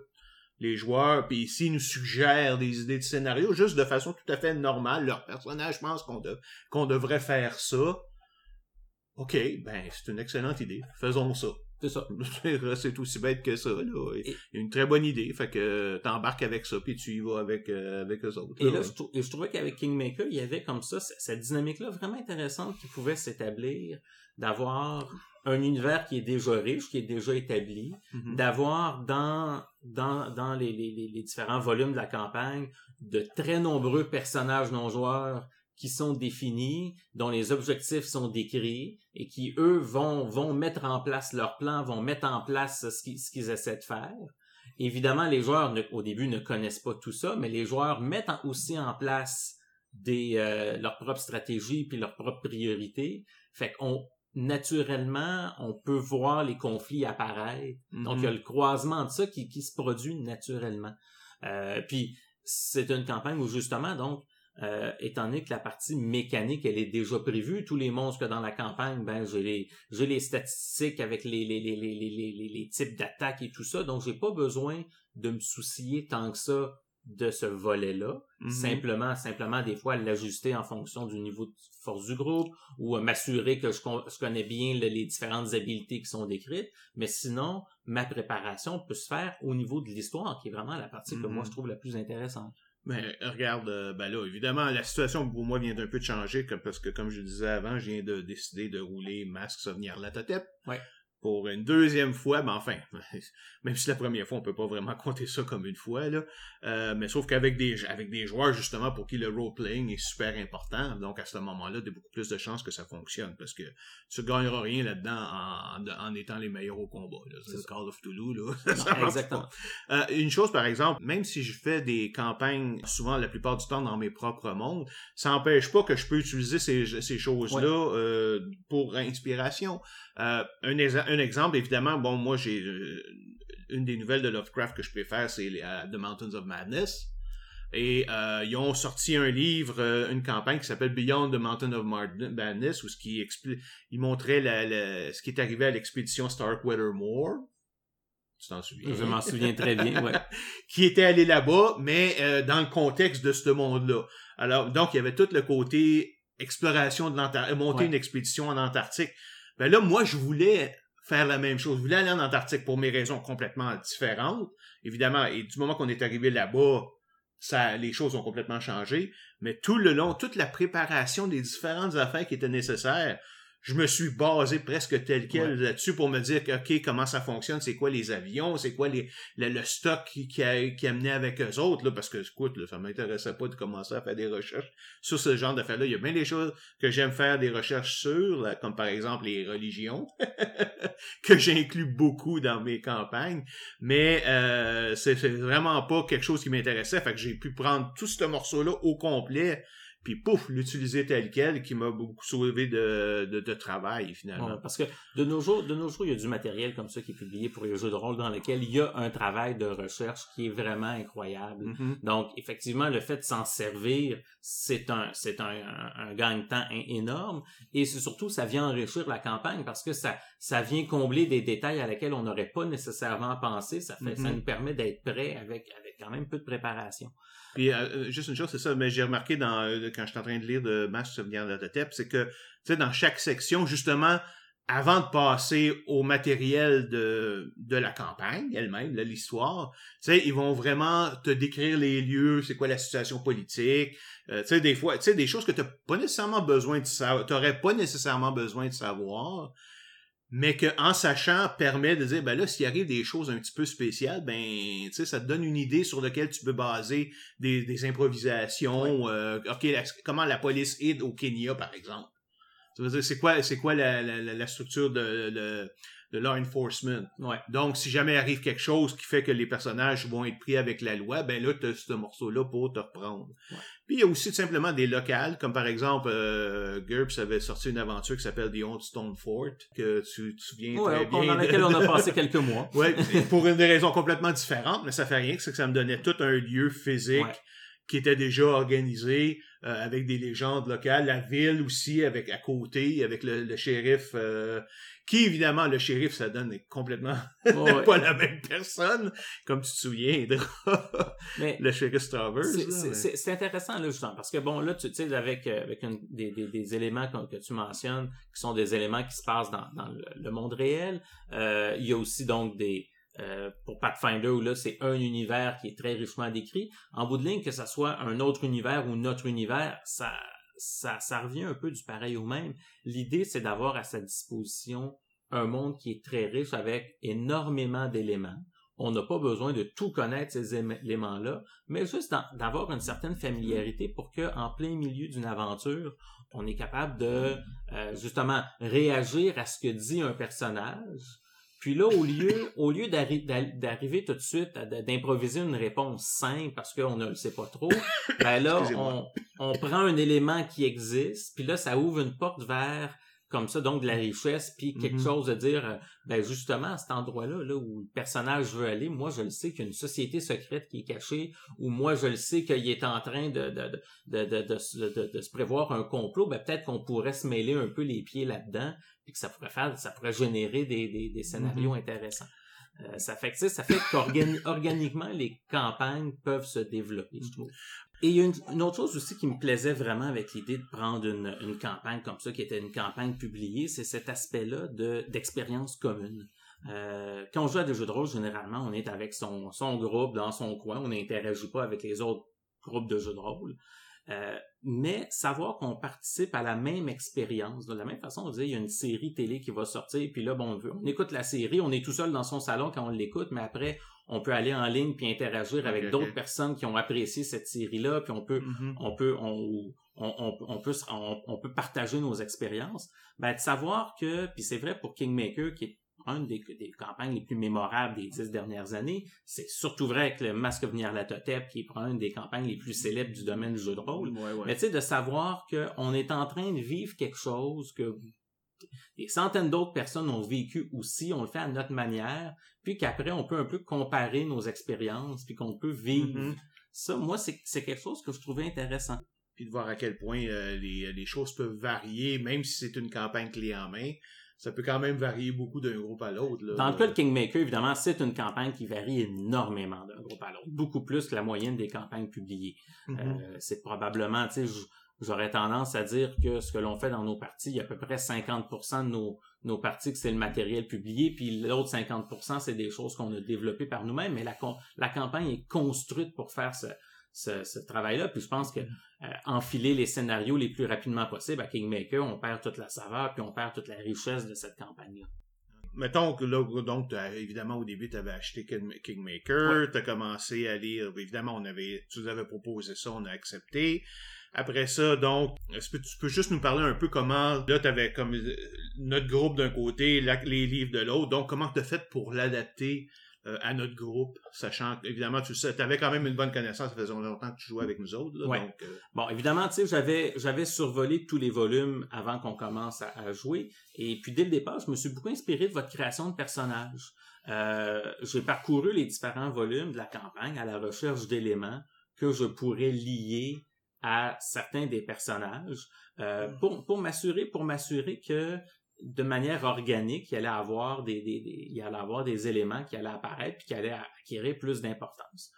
les joueurs, puis s'ils nous suggèrent des idées de scénario, juste de façon tout à fait normale, leur personnage pense qu'on qu'on devrait faire ça. OK, ben c'est une excellente idée. Faisons ça. C'est ça. [laughs] c'est aussi bête que ça. Là. Une très bonne idée. Fait que t'embarques avec ça, puis tu y vas avec, euh, avec eux autres. Et là, je, trouvais qu'avec Kingmaker, il y avait comme ça cette dynamique-là vraiment intéressante qui pouvait s'établir, d'avoir un univers qui est déjà riche, qui est déjà établi, mm-hmm. d'avoir dans dans, dans les, les, les, différents volumes de la campagne de très nombreux personnages non joueurs qui sont définis, dont les objectifs sont décrits et qui eux vont vont mettre en place leur plan, vont mettre en place ce qu'ils ce qu'ils essaient de faire. Évidemment, les joueurs au début ne connaissent pas tout ça, mais les joueurs mettent aussi en place des euh, leurs propres stratégies puis leurs propres priorités. Fait qu'on naturellement, on peut voir les conflits apparaître. Donc, il y a mm-hmm. le croisement de ça qui, qui se produit naturellement. Euh, puis, c'est une campagne où, justement, donc, euh, étant donné que la partie mécanique, elle est déjà prévue, tous les monstres que dans la campagne, ben, j'ai les, j'ai les statistiques avec les, les, les, les, les, les types d'attaques et tout ça, donc j'ai pas besoin de me soucier tant que ça de ce volet-là. Mm-hmm. Simplement, simplement des fois l'ajuster en fonction du niveau de force du groupe ou euh, m'assurer que je, connais bien les différentes habiletés qui sont décrites. Mais sinon, ma préparation peut se faire au niveau de l'histoire, qui est vraiment la partie que moi mm-hmm. je trouve la plus intéressante. Mais regarde, euh, ben là, évidemment, la situation pour moi vient d'un peu de changer, parce que comme je disais avant, je viens de décider de rouler masque souvenir la tête. Ouais pour une deuxième fois, mais enfin, [laughs] même si la première fois, on peut pas vraiment compter ça comme une fois, là, euh, mais sauf qu'avec des, avec des joueurs, justement, pour qui le role-playing est super important, donc à ce moment-là, il y a beaucoup plus de chances que ça fonctionne, parce que tu gagneras rien là-dedans en, en, étant les meilleurs au combat. C'est Call of Toulouse, là. [laughs] exactement. Euh, une chose, par exemple, même si je fais des campagnes, souvent, la plupart du temps, dans mes propres mondes, ça n'empêche pas que je peux utiliser ces, ces choses-là euh, pour inspiration. Euh, un, un, exemple, évidemment, bon, moi, j'ai euh, une des nouvelles de Lovecraft que je préfère, c'est euh, The Mountains of Madness. Et ils ont sorti un livre, une campagne qui s'appelle Beyond the Mountain of Madness, où ce qui il montrait la, ce qui est arrivé à l'expédition Starkweather Moor. Tu t'en souviens? Je m'en souviens très bien, ouais. [laughs] qui était allé là-bas, mais dans le contexte de ce monde-là. Alors, donc, il y avait tout le côté exploration de l'Antarctique, monter une expédition en Antarctique. Ben là, moi, je voulais faire la même chose. Je voulais aller en Antarctique pour mes raisons complètement différentes, évidemment. Et du moment qu'on est arrivé là-bas, ça, les choses ont complètement changé. Mais tout le long, toute la préparation des différentes affaires qui étaient nécessaires, je me suis basé presque tel quel là-dessus pour me dire OK, comment ça fonctionne, c'est quoi les avions, c'est quoi les, le, stock qui, qui, a, qui amenait avec eux autres, là, parce que, écoute, là, ça m'intéressait pas de commencer à faire des recherches sur ce genre d'affaires-là. Il y a bien des choses que j'aime faire des recherches sur, là, comme par exemple les religions, [laughs] que j'inclus beaucoup dans mes campagnes, mais euh, c'est vraiment pas quelque chose qui m'intéressait, fait que j'ai pu prendre tout ce morceau-là au complet puis pouf, l'utiliser tel quel, qui m'a beaucoup sauvé de, de, travail, finalement. parce que de nos jours, de nos jours, il y a du matériel comme ça qui est publié pour les jeux de rôle dans lequel il y a un travail de recherche qui est vraiment incroyable. Mm-hmm. Donc, effectivement, le fait de s'en servir, c'est un, c'est un, un, gagne-temps énorme, et surtout, ça vient enrichir la campagne parce que ça, ça vient combler des détails à lesquels on n'aurait pas nécessairement pensé. Ça fait, ça mm-hmm. nous permet d'être prêt avec, avec quand même peu de préparation. Puis euh, euh, juste une chose, c'est ça, mais j'ai remarqué dans euh, quand je suis en train de lire de Mass Souvenir de Totep, c'est que tu sais, dans chaque section, justement, avant de passer au matériel de, de la campagne elle-même, de l'histoire, tu sais, ils vont vraiment te décrire les lieux, c'est quoi la situation politique, tu sais, des fois, tu sais, des choses que tu pas nécessairement besoin de savoir, t'aurais pas nécessairement besoin de savoir, mais que en sachant permet de dire ben là s'il arrive des choses un petit peu spéciales ben tu sais ça te donne une idée sur laquelle tu peux baser des, des improvisations euh, ok comment la police aide au Kenya par exemple c'est quoi c'est quoi la, la, la, structure de, de law enforcement? Ouais. Donc, si jamais arrive quelque chose qui fait que les personnages vont être pris avec la loi, ben là, tu as ce morceau-là pour te reprendre. Puis, il y a aussi tout simplement des locales, comme par exemple, euh, GURPS avait sorti une aventure qui s'appelle The Old Stone Fort, que tu te souviens très bien. Dans laquelle on a [laughs] passé quelques mois. oui, pour une des raisons complètement différentes, mais ça fait rien, c'est que ça me donnait tout un lieu physique qui était déjà organisé euh, avec des légendes locales, la ville aussi avec à côté, avec le, shérif euh, qui évidemment le shérif ça donne complètement [laughs] pas la même personne. Comme tu te souviens mais le shérif Travers c'est intéressant là justement parce que bon là tu sais avec euh, avec des, des, des, éléments que, tu mentionnes qui sont des éléments qui se passent dans, dans le, monde réel euh, il y a aussi donc des euh, pour Pathfinder où là c'est un univers qui est très richement décrit. En bout de ligne que ce soit un autre univers ou notre univers ça ça, revient un peu du pareil au même. L'idée, c'est d'avoir à sa disposition un monde qui est très riche avec énormément d'éléments. On n'a pas besoin de tout connaître ces éléments-là, mais juste d'avoir une certaine familiarité pour que, en plein milieu d'une aventure, on est capable de euh, justement réagir à ce que dit un personnage. Puis là, au lieu, au lieu d'arriver tout de suite d'improviser une réponse simple parce qu'on ne le sait pas trop, ben là, on, on prend un élément qui existe, puis là, ça ouvre une porte vers comme ça, donc de la richesse, puis quelque mm-hmm. chose de dire, euh, ben justement, à cet endroit-là, là, où le personnage veut aller, moi je le sais qu'il y a une société secrète qui est cachée, ou moi je le sais qu'il est en train de, de, de, de, de, de se prévoir un complot, ben peut-être qu'on pourrait se mêler un peu les pieds là-dedans, puis que ça pourrait faire, ça pourrait générer des, des, des scénarios mm-hmm. intéressants. Euh, ça fait que ça fait qu'organiquement [laughs] les campagnes peuvent se développer, je trouve. Et il y a une, autre chose aussi qui me plaisait vraiment avec l'idée de prendre une, une, campagne comme ça, qui était une campagne publiée, c'est cet aspect-là de d'expérience commune. Euh, quand on joue à des jeux de rôle, généralement, on est avec son, son groupe dans son coin, on n'interagit pas avec les autres groupes de jeux de rôle. Euh, mais savoir qu'on participe à la même expérience, de la même façon, on dit il y a une série télé qui va sortir, puis là, bon, on, écoute la série, on est tout seul dans son salon quand on l'écoute, mais après, on peut aller en ligne puis interagir avec d'autres personnes qui ont apprécié cette série-là, puis on peut, mm-hmm. on peut, on, on, on, peut, on, peut partager nos expériences. Ben, de savoir que, puis c'est vrai pour Kingmaker, qui est une des, campagnes les plus mémorables des dix dernières années. C'est surtout vrai avec le Masque of Nyarlathotep, qui est une des campagnes les plus célèbres du domaine du jeu de rôle. Mais tu sais, de savoir qu'on est en train de vivre quelque chose que des centaines d'autres personnes ont vécu aussi, on le fait à notre manière, puis qu'après, on peut un peu comparer nos expériences, puis qu'on peut vivre. Mm-hmm. Ça, moi, c'est quelque chose que je trouvais intéressant. Puis de voir à quel point euh, les, les, choses peuvent varier, même si c'est une campagne clé en main ça peut quand même varier beaucoup d'un groupe à l'autre. Dans le cas de Kingmaker, évidemment, c'est une campagne qui varie énormément d'un groupe à l'autre, beaucoup plus que la moyenne des campagnes publiées. Mm-hmm. euh, c'est probablement, tu sais, j'aurais tendance à dire que ce que l'on fait dans nos parties, il y a à peu près 50% de nos, nos parties que c'est le matériel publié, puis l'autre 50% c'est des choses qu'on a développées par nous-mêmes, mais la, la campagne est construite pour faire ce, ce, travail-là. Puis je pense que euh, enfiler les scénarios les plus rapidement possible à Kingmaker, on perd toute la saveur, puis on perd toute la richesse de cette campagne-là. Mettons que là, donc, évidemment, au début, tu avais acheté Kingmaker, tu as commencé à lire, évidemment, on avait, tu nous avais proposé ça, on a accepté. Après ça, donc, est-ce que tu peux juste nous parler un peu comment, là, tu avais comme euh, notre groupe d'un côté, les livres de l'autre, donc comment tu as fait pour l'adapter euh, à notre groupe, sachant qu'évidemment, tu sais, avais quand même une bonne connaissance, ça faisait longtemps que tu jouais avec nous autres. Là, Ouais. donc, euh, Bon, évidemment, tu sais, j'avais, j'avais survolé tous les volumes avant qu'on commence à, à jouer. Et puis, dès le départ, je me suis beaucoup inspiré de votre création de personnages. Euh, j'ai parcouru les différents volumes de la campagne à la recherche d'éléments que je pourrais lier à certains des personnages euh, pour, pour m'assurer pour m'assurer que de manière organique, il allait avoir des, des, des- il allait avoir des éléments qui allaient apparaître puis qui allaient acquérir plus d'importance.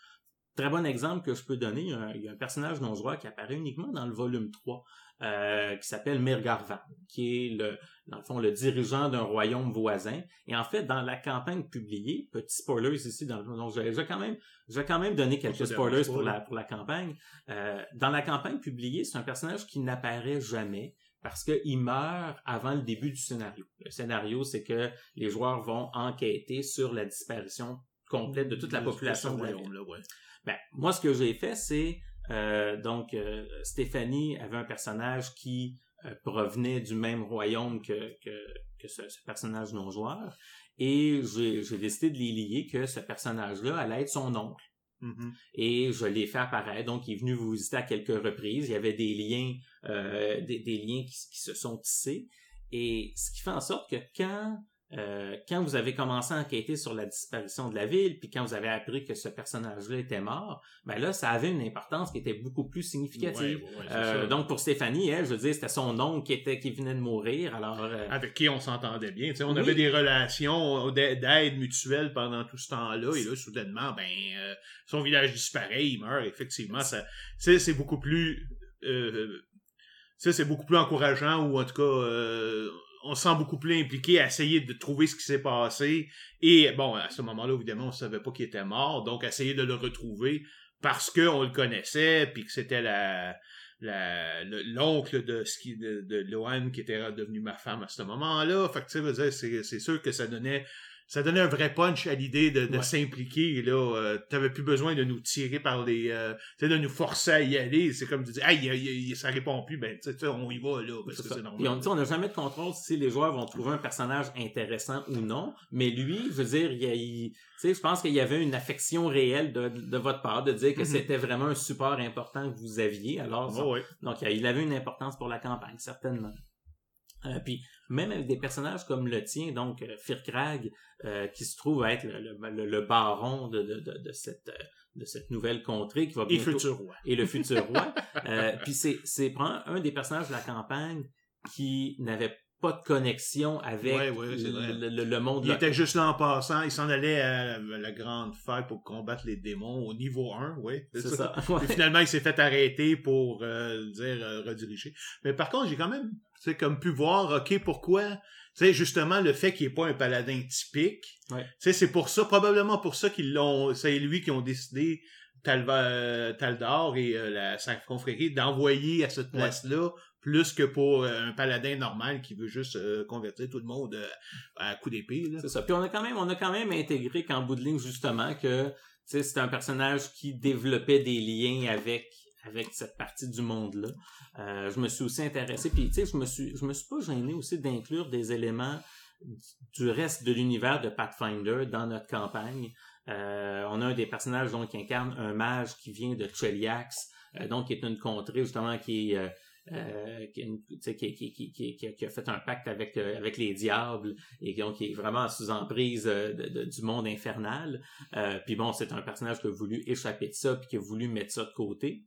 Très bon exemple que je peux donner, il y a un, il y a un personnage non joueur qui apparaît uniquement dans le volume 3, euh, qui s'appelle Mirgarvan, qui est le, dans le fond, le dirigeant d'un royaume voisin. Et en fait, dans la campagne publiée, petit spoilers ici, dans, donc je, je vais quand même, je vais quand même donner quelques spoilers la, pour la campagne. Euh, dans la campagne publiée, c'est un personnage qui n'apparaît jamais parce qu'il meurt avant le début du scénario. Le scénario, c'est que les joueurs vont enquêter sur la disparition complète de toute la population de la ville. royaume-là, ouais. Ben, moi, ce que j'ai fait, c'est euh, donc euh, Stéphanie avait un personnage qui euh, provenait du même royaume que, que, que ce, ce personnage non joueur, et j'ai décidé de les lier que ce personnage-là allait être son oncle. Mhm. Et je l'ai fait apparaître. Donc, il est venu vous visiter à quelques reprises. Il y avait des liens, euh, des, liens qui se sont tissés. Et ce qui fait en sorte que quand, euh, quand vous avez commencé à enquêter sur la disparition de la ville, puis quand vous avez appris que ce personnage-là était mort, ben là, ça avait une importance qui était beaucoup plus significative. Ouais, ouais, c'est Euh, donc pour Stéphanie, elle, je veux dire, c'était son oncle qui était qui venait de mourir. Alors euh, avec qui on s'entendait bien. Tu sais, on Oui. avait des relations d'a- d'aide mutuelle pendant tout ce temps-là, et là, soudainement, ben, euh, son village disparaît, il meurt, effectivement. Ça, c'est, c'est beaucoup plus, euh, ça, c'est beaucoup plus encourageant, ou en tout cas, euh, on se sent beaucoup plus impliqué à essayer de trouver ce qui s'est passé. Et bon, à ce moment-là, évidemment, on savait pas qu'il était mort, donc essayer de le retrouver parce qu'on le connaissait, puis que c'était la, la- le- l'oncle de, ce de, de Lohan qui était devenu ma femme à ce moment-là. Fait que, tu sais, c'est sûr que ça donnait, ça donnait un vrai punch à l'idée de, s'impliquer. Et là, euh, t'avais plus besoin de nous tirer par les, euh, tu sais, de nous forcer à y aller. C'est comme de dire, il- ça répond plus, ben, tu sais, tu sais, on y va, là, parce que c'est on normal. tu sais, on n'a jamais de contrôle si les joueurs vont trouver un personnage intéressant ou non. Mais lui, je veux dire, il, il- tu sais, je pense qu'il y avait une affection réelle de, de votre part de dire que Mhm. c'était vraiment un support important que vous aviez. Alors, Oh, donc il avait une importance pour la campagne, certainement. Euh, puis même avec des personnages comme le tien, donc euh, Firkrag, euh, qui se trouve être le, le, le- le baron de, de, de, de cette euh, de cette nouvelle contrée qui va Et bientôt futur roi. et le futur [laughs] roi. Puis c'est c'est un des personnages de la campagne qui n'avait pas de connexion avec Ouais, ouais, le, le- le monde Il local. était juste là en passant, il s'en allait à la, grande fête pour combattre les démons au niveau 1, oui. C'est ça. Ouais. Et finalement, il s'est fait arrêter pour euh, dire euh, rediriger. Mais par contre, j'ai quand même, sais, comme pu voir, ok, pourquoi, tu sais, justement, le fait qu'il n'est pas un paladin typique. Ouais. Tu sais, c'est pour ça, probablement pour ça qu'ils l'ont, c'est lui qui ont décidé, Talva, euh, Taldor et euh, la Sainte Confrérie, d'envoyer à cette place-là, plus que pour euh, un paladin normal qui veut juste euh, convertir tout le monde à coup d'épée, là. C'est ça. Puis on a quand même, on a quand même intégré qu'en bout de ligne, justement, que c'est un personnage qui développait des liens avec avec cette partie du monde-là. Euh, je me suis aussi intéressé, puis tu sais, je me suis, je me suis pas gêné aussi d'inclure des éléments du reste de l'univers de Pathfinder dans notre campagne. Euh, on a un des personnages donc qui incarne un mage qui vient de Cheliax, euh, donc qui est une contrée justement qui est euh, euh, qui, qui, qui, qui, a- fait un pacte avec euh, avec les diables et donc qui est vraiment sous emprise euh, du monde infernal. Puis bon, c'est un personnage qui a voulu échapper de ça puis qui a voulu mettre ça de côté.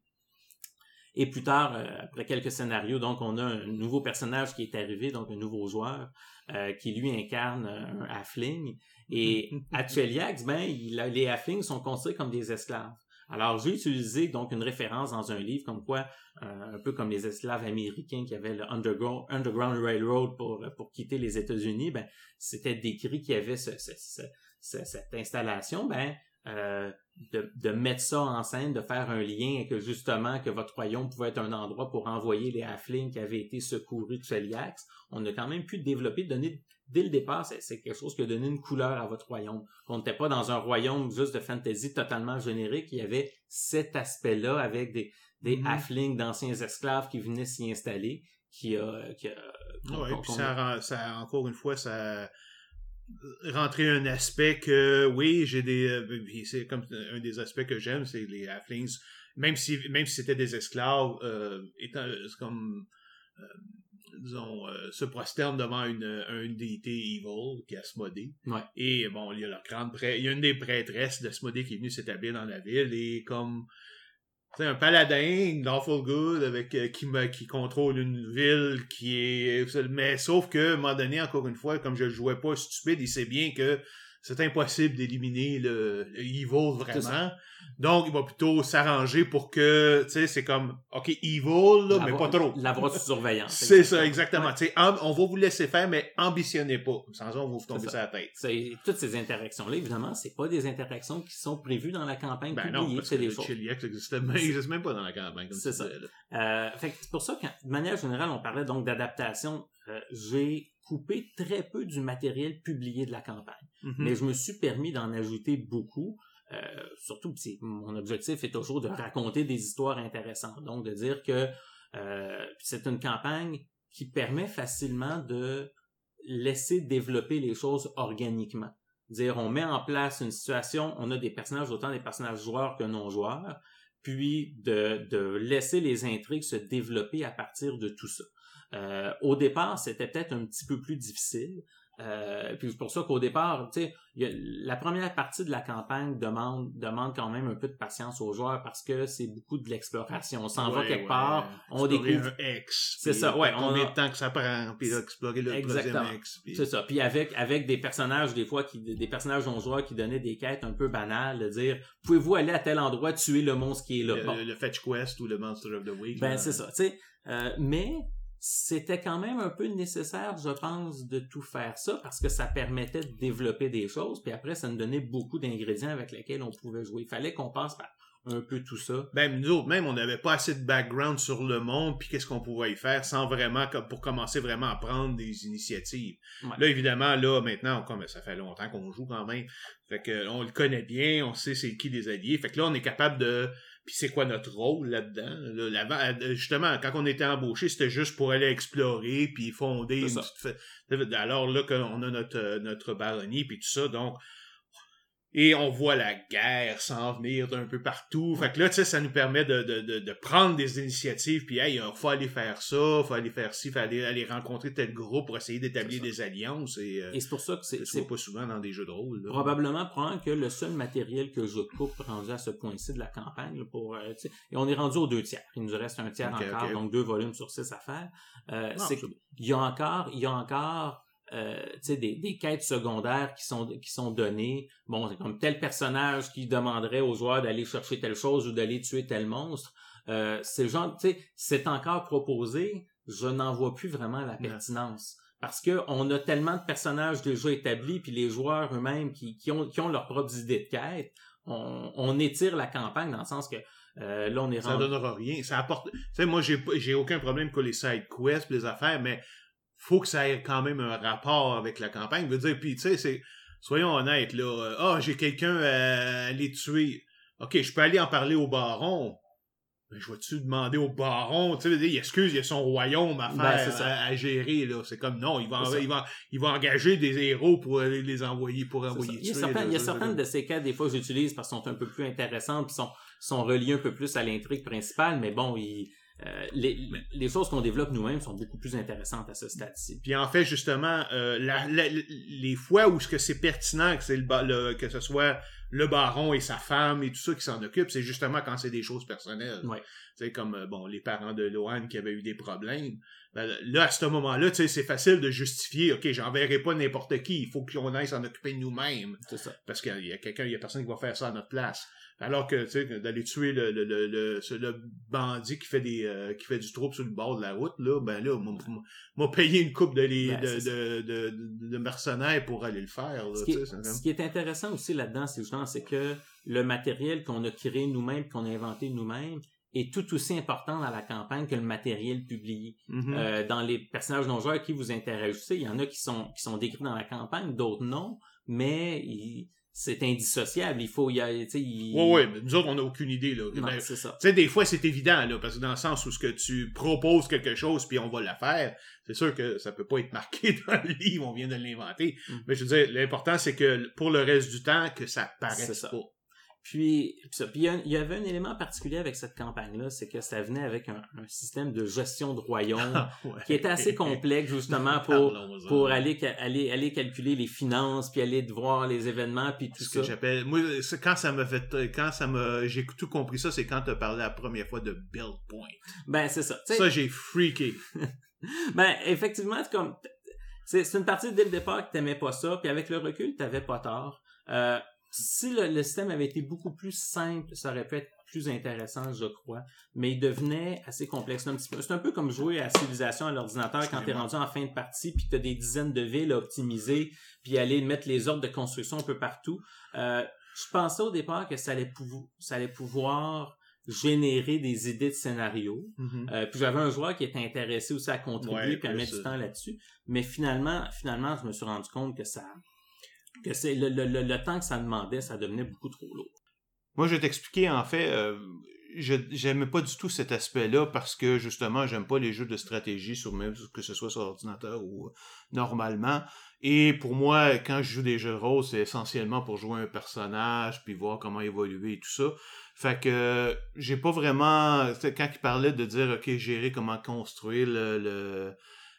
Et plus tard, euh, après quelques scénarios, donc on a un nouveau personnage qui est arrivé, donc un nouveau joueur, euh, qui lui incarne un halfling. Et [laughs] à Cheliax, ben, il a- les halflings sont considérés comme des esclaves. Alors j'ai utilisé donc une référence dans un livre comme quoi, euh, un peu comme les esclaves américains qui avaient le Underground, Underground Railroad pour, pour quitter les États-Unis, ben, c'était décrit qu'il y avait ce, ce- ce- ce- cette installation, ben, euh, de, de mettre ça en scène, de faire un lien et que justement que votre royaume pouvait être un endroit pour envoyer les halflings qui avaient été secourus de Cheliax. On a quand même pu développer, donner dès le départ, c'est, quelque chose qui a donné une couleur à votre royaume. On n'était pas dans un royaume juste de fantasy totalement générique. Il y avait cet aspect-là avec des, des Mhm. halflings d'anciens esclaves qui venaient s'y installer, qui a, qui a- Ouais, puis ça, ça, encore une fois, ça, rentrer un aspect que, oui, j'ai des... euh, c'est comme un des aspects que j'aime, c'est les halflings, même si même si c'était des esclaves, euh, étant, c'est comme... euh, disons, euh, se prosternent devant une, une déité evil, qui est Asmodée. Ouais. Et bon, il y a leur grande prêtre, il y a une des prêtresses d'Asmodée qui est venue s'établir dans la ville et comme un paladin, lawful good, avec euh, qui, me- qui contrôle une ville qui est. Mais sauf que, à un moment donné, encore une fois, comme je jouais pas stupide, il sait bien que c'est impossible d'éliminer le, le evil vraiment. Donc, il va plutôt s'arranger pour que, tu sais, c'est comme, OK, evil, là, mais pas trop. L'avoir sous surveillance. [laughs] C'est ça, exactement. Tu sais, amb- on va vous laisser faire, mais ambitionnez pas. Sans ça, on va vous tomber sur la tête. Toutes ces interactions-là, évidemment, c'est pas des interactions qui sont prévues dans la campagne Ben publiée, non, parce que des choses. N'existe même, pas dans la campagne. C'est ça. Euh, fait que c'est pour ça que, de manière générale, on parlait donc d'adaptation. Euh, j'ai coupé très peu du matériel publié de la campagne, Mhm. mais je me suis permis d'en ajouter beaucoup. Euh, surtout, pis mon objectif est toujours de raconter des histoires intéressantes. Donc, de dire que euh, c'est une campagne qui permet facilement de laisser développer les choses organiquement. Dire, on met en place une situation, on a des personnages, autant des personnages joueurs que non joueurs, puis de, de laisser les intrigues se développer à partir de tout ça. Euh, au départ, c'était peut-être un petit peu plus difficile. Euh, puis c'est pour ça qu'au départ, tu sais, la première partie de la campagne demande demande quand même un peu de patience aux joueurs parce que c'est beaucoup de l'exploration. On s'en va quelque ouais. part, on Explorer découvre un. C'est ça, ouais, Combien on a- de temps que ça prend, puis là, explorer le Exactement. troisième X. puis- C'est ça. Puis avec avec des personnages des fois qui des personnages non joueurs qui donnaient des quêtes un peu banales, de dire pouvez-vous aller à tel endroit tuer le monstre qui est là? Le, Bon. le Fetch Quest ou le Monster of the Week. Ben c'est ça, tu sais. Euh, mais c'était quand même un peu nécessaire, je pense, de tout faire ça parce que ça permettait de développer des choses. Puis après, ça nous donnait beaucoup d'ingrédients avec lesquels on pouvait jouer. Il fallait qu'on passe par un peu tout ça. Ben, nous autres, même, on n'avait pas assez de background sur le monde, puis qu'est-ce qu'on pouvait y faire sans vraiment, comme pour commencer vraiment à prendre des initiatives. Ouais. Là, évidemment, là, maintenant, on, comme ça fait longtemps qu'on joue quand même. Fait que, on le connaît bien, on sait c'est qui les alliés. Fait que là, on est capable de, puis c'est quoi notre rôle là-dedans. Là, euh, justement, quand on était embauché, c'était juste pour aller explorer, puis fonder une petite... Alors là, qu'on a notre, euh, notre baronnier, puis tout ça, donc... Et on voit la guerre s'en venir d'un peu partout. Fait que là, tu sais, ça nous permet de, de, de, de prendre des initiatives, puis hey, il faut aller faire ça, faut aller faire ci, faut aller, aller rencontrer tel groupe pour essayer d'établir des alliances. Et, euh, Et c'est pour ça que c'est c'est pas souvent dans des jeux de rôle. là. probablement probablement que le seul matériel que je coupe rendu à ce point-ci de la campagne là, pour euh, tu sais, et on est rendu aux deux tiers. Il nous reste un tiers encore, donc deux volumes sur six à faire. Euh, Non, c'est y a encore, il y a encore euh, tu sais, des, des quêtes secondaires qui sont qui sont données. Bon, c'est comme tel personnage qui demanderait aux joueurs d'aller chercher telle chose ou d'aller tuer tel monstre. Euh, c'est le genre, tu sais, c'est encore proposé. Je n'en vois plus vraiment la pertinence. Parce que on a tellement de personnages déjà établis, puis les joueurs eux-mêmes qui, qui, ont, qui ont leurs propres idées de quête, on, on étire la campagne dans le sens que euh, là, on est Ça rendu... donnera rien. Ça apporte. Tu sais, moi, j'ai j'ai aucun problème que les side quests, les affaires, mais faut que ça ait quand même un rapport avec la campagne. Je veux dire, puis tu sais, c'est. Soyons honnêtes, là. euh, Ah, j'ai quelqu'un à aller tuer. Ok, je peux aller en parler au baron. Mais je vais-tu demander au baron, tu sais, je veux dire, il excuse, il y a son royaume à Ben, faire, à, à gérer, là. C'est comme, non, il va, il va, il va engager des héros pour aller les envoyer, pour envoyer Il y a, tuer, certains- là, il y a certaines de ces quêtes, des fois, que j'utilise parce qu'elles sont un peu plus intéressantes, puis sont, sont reliées un peu plus à l'intrigue principale, mais bon, il- euh, les, les choses qu'on développe nous-mêmes sont beaucoup plus intéressantes à ce stade-ci. Puis en fait, justement, euh, la- la- les fois où ce que c'est pertinent que c'est le, que ce soit le baron et sa femme et tout ça qui s'en occupent, c'est justement quand c'est des choses personnelles. Ouais. Tu sais, comme euh, bon, les parents de Lohan qui avaient eu des problèmes. Ben, là, à ce moment-là, tu sais, c'est facile de justifier, OK, j'enverrai pas n'importe qui, il faut qu'on aille s'en occuper nous-mêmes. C'est ça. Parce qu'il y a quelqu'un, il y a personne qui va faire ça à notre place. Alors que, tu sais, d'aller tuer le, le, le, le, le bandit qui fait des, euh, qui fait du trouble sur le bord de la route, là, ben là, m'a- payé une coupe de, les, Ben, de, de, de, de- mercenaires pour aller le faire, là, Ce qui, est, ce qui est intéressant aussi là-dedans, c'est justement, c'est que le matériel qu'on a créé nous-mêmes, qu'on a inventé nous-mêmes, est tout aussi important dans la campagne que le matériel publié. Mhm. Euh, dans les personnages non joueurs qui vous interagissez, il y en a qui sont qui sont décrits dans la campagne, d'autres non, mais il- c'est indissociable. Il faut y aller, il- Oui, oui, mais nous autres, on n'a aucune idée, là. Non, Ben, c'est ça. Tu sais, des fois, c'est évident, là, parce que dans le sens où ce que tu proposes quelque chose, puis on va la faire, c'est sûr que ça peut pas être marqué [laughs] dans le livre, on vient de l'inventer. Mm. Mais je veux dire, l'important, c'est que pour le reste du temps, que ça paraisse ça. pas. Puis, puis ça. Puis il y avait un élément particulier avec cette campagne-là, c'est que ça venait avec un, un système de gestion de royaume Ouais. qui était assez complexe justement [laughs] pour pour aller aller aller calculer les finances puis aller voir les événements puis tout ce que ça. j'appelle moi quand ça m'a fait quand ça m'a j'ai tout compris ça c'est quand tu as parlé la première fois de build point Ben c'est ça. Ça j'ai freaké [laughs] Ben, effectivement, c'est comme. C'est une partie dès le départ que t'aimais pas ça, puis avec le recul, t'avais pas tort. Euh, si le, le système avait été beaucoup plus simple, ça aurait pu être plus intéressant, je crois. Mais il devenait assez complexe. C'est un, peu- c'est un peu comme jouer à Civilisation à l'ordinateur quand t'es rendu en fin de partie, puis t'as des dizaines de villes à optimiser, puis aller mettre les ordres de construction un peu partout. Euh, je pensais au départ que ça allait, pouvo- ça allait pouvoir générer des idées de scénario. Euh, puis j'avais un joueur qui était intéressé aussi à contribuer Ouais, puis à mettre du euh, temps là-dessus. Mais finalement, finalement, je me suis rendu compte que ça, que c'est le, le, le, temps que ça demandait, ça devenait beaucoup trop lourd. Moi, je vais t'expliquer, en fait, euh, je j'aimais pas du tout cet aspect-là parce que, justement, j'aime pas les jeux de stratégie, sur même que ce soit sur ordinateur ou euh, normalement. Et pour moi, quand je joue des jeux de rôle, c'est essentiellement pour jouer un personnage, puis voir comment évoluer et tout ça. Fait que j'ai pas vraiment... Quand il parlait de dire, OK, gérer comment construire le...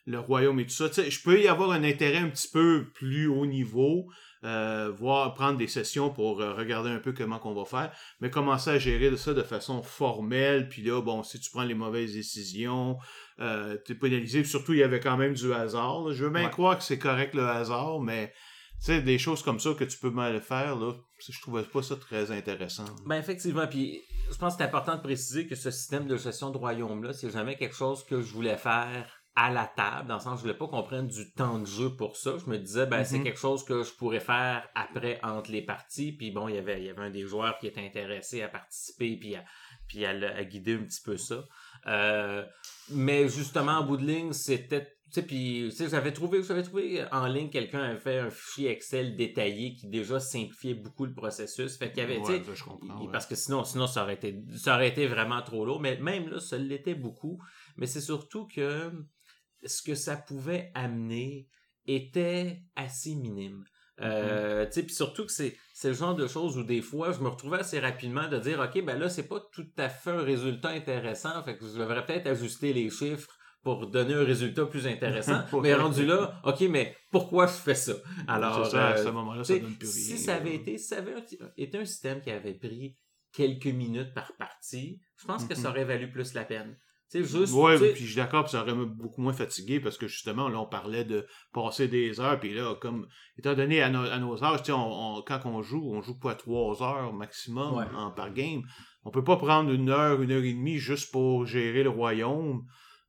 le royaume et tout ça, je peux y avoir un intérêt un petit peu plus haut niveau, euh, voir prendre des sessions pour euh, regarder un peu comment qu'on va faire, mais commencer à gérer ça de façon formelle, puis là, bon, si tu prends les mauvaises décisions, euh, t'es pénalisé, puis surtout, il y avait quand même du hasard, là. je veux bien Ouais. croire que c'est correct le hasard, mais, tu sais, des choses comme ça que tu peux mal faire, là, je trouvais pas ça très intéressant. Ben effectivement, puis je pense que c'est important de préciser que ce système de gestion de royaume-là, c'est jamais quelque chose que je voulais faire à la table, dans le sens où je voulais pas qu'on prenne du temps de jeu pour ça. Je me disais, ben, c'est Mhm. quelque chose que je pourrais faire après, entre les parties. Puis bon, il y avait, il y avait un des joueurs qui était intéressé à participer puis à, puis à, guider un petit peu ça. Euh, mais justement, en bout de ligne, c'était tu sais, puis, tu sais, j'avais trouvé, j'avais trouvé en ligne quelqu'un avait fait un fichier Excel détaillé qui déjà simplifiait beaucoup le processus. Fait qu'il y avait, tu sais, ouais. Parce que sinon, sinon ça aurait été, ça aurait été vraiment trop lourd. Mais même là, ça l'était beaucoup. Mais c'est surtout que ce que ça pouvait amener était assez minime. Euh, sais, puis surtout que c'est c'est le genre de choses où des fois je me retrouvais assez rapidement de dire ok ben là c'est pas tout à fait un résultat intéressant fait que je devrais peut-être ajuster les chiffres pour donner un résultat plus intéressant [laughs] mais rendu là ok mais pourquoi je fais ça? Alors à euh, ce moment-là, ça donne plus rien. si ça avait été, ça avait été un système qui avait pris quelques minutes par partie, je pense que ça Mhm. aurait valu plus la peine. Sais, juste, Ouais, puis je suis d'accord, puis ça aurait beaucoup moins fatigué parce que justement, là, on parlait de passer des heures, puis là, comme, étant donné à, nos- à nos âges, tu sais, on, on- quand on joue, on joue pas trois heures maximum Ouais. en, par game. On peut pas prendre une heure, une heure et demie juste pour gérer le royaume,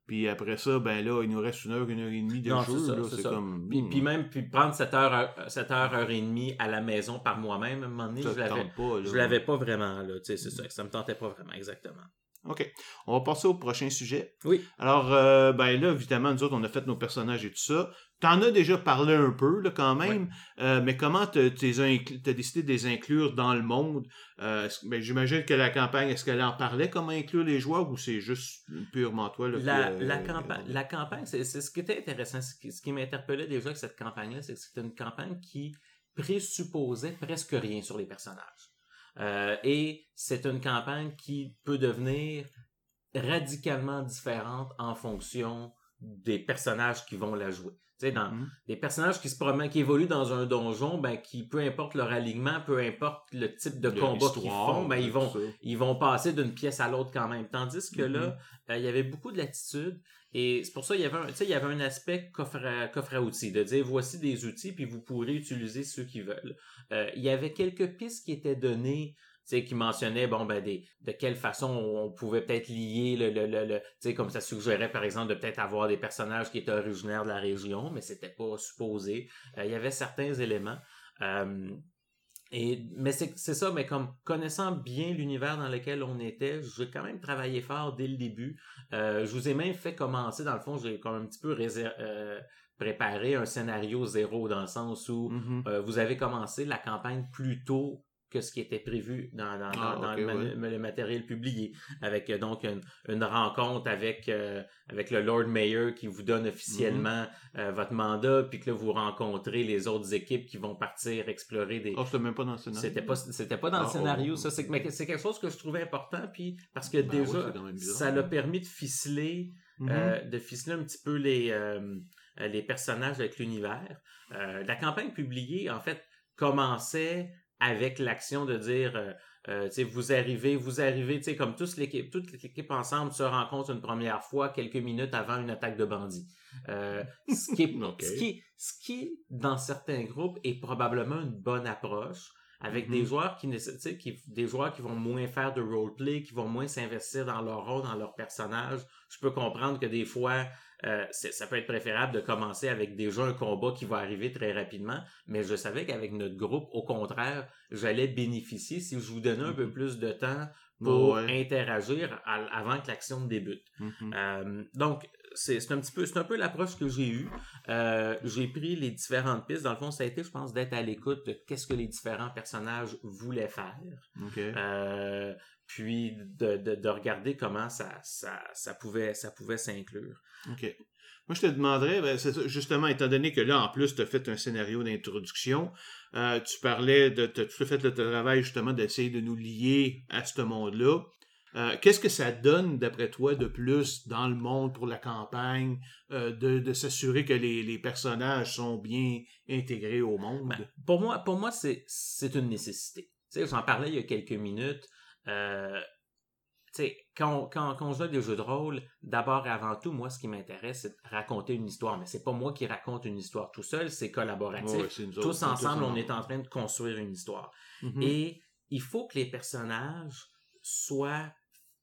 puis après ça, ben là, il nous reste une heure, une heure et demie de Non, jeu, c'est comme... puis, hmm, puis même, puis prendre 7 heures, heure- 7 heures, heure et demie à la maison par moi-même, à un moment donné, ça je l'avais, pas, là. je l'avais pas vraiment, là, tu sais, c'est ça, ça me tentait pas vraiment, exactement. OK. On va passer au prochain sujet. Oui. Alors, euh, ben là, évidemment, nous autres, on a fait nos personnages et tout ça. T'en as déjà parlé un peu, là, quand même. Euh, mais comment t'as décidé de les inclure dans le monde? Euh, ben, j'imagine que la campagne, est-ce qu'elle en parlait, comment inclure les joueurs, ou c'est juste purement toi, là, La, qui, euh, la, campa- la campagne, c'est ce qui était intéressant. Ce qui, ce qui m'interpellait déjà avec cette campagne-là, c'est que c'était une campagne qui présupposait presque rien sur les personnages. Euh, et c'est une campagne qui peut devenir radicalement différente en fonction des personnages qui vont la jouer. Tu sais, dans, Mhm. des personnages qui se promènent, qui évoluent dans un donjon, ben, qui, peu importe leur alignement, peu importe le type de, de combat qu'ils font, ben, ils tout vont, ça. ils vont passer d'une pièce à l'autre quand même. Tandis que Mhm. là, euh, il y avait beaucoup de latitude et c'est pour ça qu'il y avait un, il y avait un aspect coffre à, outils, de dire voici des outils puis vous pourrez utiliser ceux qui veulent. Euh, il y avait quelques pistes qui étaient données qui mentionnaient bon ben des de quelle façon on pouvait peut-être lier le le le, comme ça suggérait par exemple de peut-être avoir des personnages qui étaient originaires de la région mais c'était pas supposé Euh, il y avait certains éléments Euh, et, mais c'est c'est ça, mais comme connaissant bien l'univers dans lequel on était, j'ai quand même travaillé fort dès le début. Euh, je vous ai même fait commencer, dans le fond, j'ai quand même un petit peu euh, préparer un scénario zéro dans le sens où Mhm. euh, vous avez commencé la campagne plus tôt que ce qui était prévu dans, dans, Ah, dans- dans ok, le, manu- ouais. le matériel publié, avec euh, donc une, une rencontre avec euh, avec le Lord Mayor qui vous donne officiellement Mhm. euh, votre mandat, puis que là vous rencontrez les autres équipes qui vont partir explorer des, Oh, c'était même pas dans le scénario. c'était pas c'était pas dans Ah, le scénario oh. ça c'est mais c'est quelque chose que je trouvais important puis parce que Ben déjà bizarre. ça l'a permis de ficeler Mhm. euh, de ficeler un petit peu les les personnages avec l'univers la campagne publiée en fait commençait avec l'action de dire euh, euh, tu sais, vous arrivez vous arrivez tu sais, comme tous l'équipe toute l'équipe ensemble se rencontre une première fois quelques minutes avant une attaque de bandits Euh, ce qui est [laughs] Ok. ce qui est ce qui dans certains groupes est probablement une bonne approche avec Mhm. des joueurs qui nécessitent qui des joueurs qui vont moins faire de roleplay qui vont moins s'investir dans leur rôle dans leur personnage je peux comprendre que des fois euh, ça peut être préférable de commencer avec déjà un combat qui va arriver très rapidement mais je savais qu'avec notre groupe au contraire j'allais bénéficier si je vous donnais un peu Mhm. plus de temps pour Ouais. interagir à- avant que l'action débute Mhm. euh, donc, c'est un petit peu, c'est un peu l'approche que j'ai eue. Euh, j'ai pris les différentes pistes. Dans le fond, ça a été, je pense, d'être à l'écoute de qu'est-ce que les différents personnages voulaient faire. Euh, puis de, de, de regarder comment ça, ça, ça pouvait, ça pouvait s'inclure. OK. Moi, je te demanderais, ben, justement, étant donné que là, en plus, tu as fait un scénario d'introduction, euh, tu parlais de, tu as fait le travail, justement, d'essayer de nous lier à ce monde-là. Euh, Qu'est-ce que ça donne, d'après toi, de plus dans le monde pour la campagne, euh, de, de s'assurer que les, personnages sont bien intégrés au monde? Ben, pour moi, pour moi c'est, c'est une nécessité. Tu sais, j'en parlais il y a quelques minutes. Sais, quand, on- quand, quand on joue à des jeux de rôle, d'abord et avant tout, moi, ce qui m'intéresse, c'est de raconter une histoire. Mais c'est pas moi qui raconte une histoire tout seul, c'est collaboratif. Ouais, autres, tous ensemble, on est en train de construire une histoire. Mhm. Et il faut que les personnages soient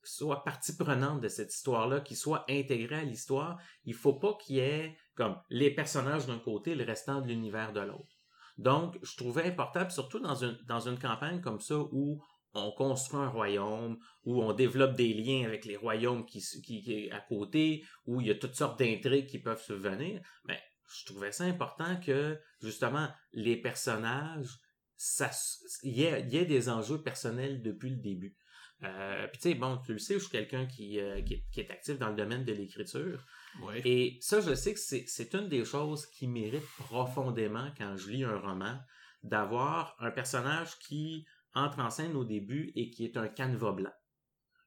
soient partie prenante de cette histoire-là, qu'ils soient intégrés à l'histoire. Il faut pas qu'il y ait comme les personnages d'un côté le restant de l'univers de l'autre. Donc, je trouvais important, surtout dans une, dans une campagne comme ça où on construit un royaume, où on développe des liens avec les royaumes qui, qui, qui à côté, où il y a toutes sortes d'intrigues qui peuvent survenir, mais je trouvais ça important que, justement, les personnages, ça, il y ait, il y ait des enjeux personnels depuis le début. Euh, puis tu sais, bon, tu le sais, je suis quelqu'un qui, euh, qui, est, qui est actif dans le domaine de l'écriture. Ouais. Et ça, je sais que c'est c'est une des choses qui mérite profondément quand je lis un roman, d'avoir un personnage qui entre en scène au début et qui est un canevas blanc.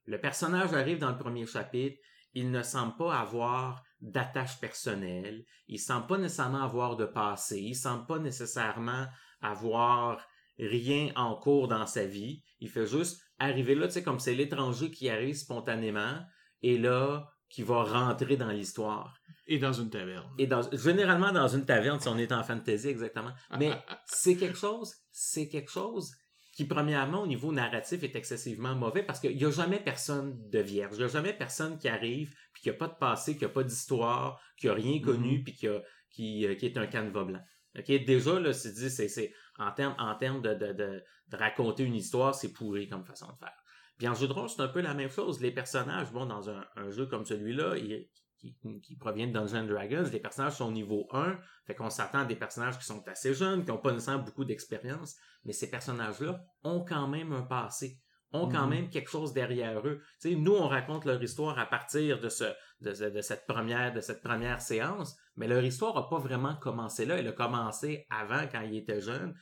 Le personnage arrive dans le premier chapitre, il ne semble pas avoir d'attache personnelle, il semble pas nécessairement avoir de passé, il semble pas nécessairement avoir rien en cours dans sa vie, il fait juste arriver là, tu sais, comme c'est l'étranger qui arrive spontanément, et là, qui va rentrer dans l'histoire. Et dans une taverne. Et dans, généralement dans une taverne, si on est en fantasy, exactement. Mais [laughs] c'est quelque chose, c'est quelque chose qui, premièrement, au niveau narratif, est excessivement mauvais parce qu'il n'y a jamais personne de vierge. Il n'y a jamais personne qui arrive, puis qui n'a pas de passé, qui n'a pas d'histoire, qui n'a rien connu, puis qui, a, qui, euh, qui est un canevas blanc. Déjà, là, c'est dit, c'est, c'est, en termes, en termes de, de, de, de raconter une histoire, c'est pourri comme façon de faire. Puis en jeu de rôle, c'est un peu la même chose. Les personnages, bon, dans un, un jeu comme celui-là, ils, qui, qui proviennent de Dungeons Dragons, les personnages sont au niveau 1, fait qu'on s'attend à des personnages qui sont assez jeunes, qui n'ont pas nécessairement beaucoup d'expérience, mais ces personnages-là ont quand même un passé, ont quand Mhm. même quelque chose derrière eux. Nous, on raconte leur histoire à partir de, ce, de, ce- de cette première, de cette première séance, mais leur histoire n'a pas vraiment commencé là. Elle a commencé avant, quand ils étaient jeunes.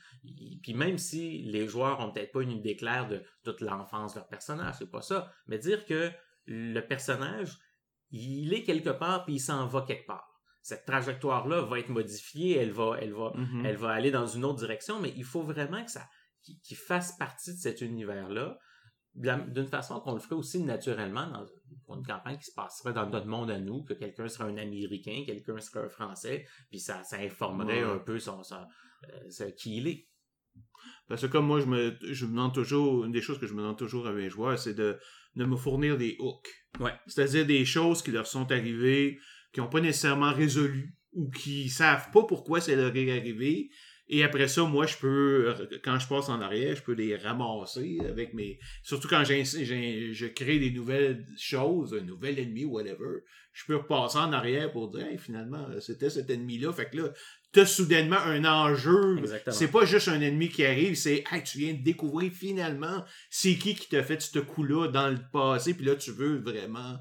Puis même si les joueurs ont peut-être pas une idée claire de toute l'enfance de leur personnage, c'est pas ça. Mais dire que le personnage, il est quelque part puis il s'en va quelque part. Cette trajectoire-là va être modifiée, elle va, elle va, Mhm. elle va aller dans une autre direction, mais il faut vraiment que ça, qu'il fasse partie de cet univers-là, de la- d'une façon qu'on le ferait aussi naturellement dans pour une campagne qui se passerait dans notre monde à nous, que quelqu'un serait un Américain, quelqu'un serait un Français, puis ça, ça informerait Ouais. un peu son, son, euh, ce- qui il est. Parce que comme moi, je me, je me demande toujours, une des choses que je me demande toujours à mes joueurs, c'est de, de me fournir des hooks. Ouais. C'est-à-dire des choses qui leur sont arrivées, qui n'ont pas nécessairement résolu, ou qui savent pas pourquoi ça leur est arrivé, Et après ça, moi, je peux, quand je passe en arrière, je peux les ramasser avec mes. Surtout quand je crée des nouvelles choses, un nouvel ennemi, whatever. Je peux repasser en arrière pour dire, Hey, finalement, c'était cet ennemi-là. Fait que là, t'as soudainement un enjeu. C'est pas juste un ennemi qui arrive, c'est, hey, tu viens de découvrir finalement c'est qui qui t'a fait ce coup-là dans le passé, puis là, tu veux vraiment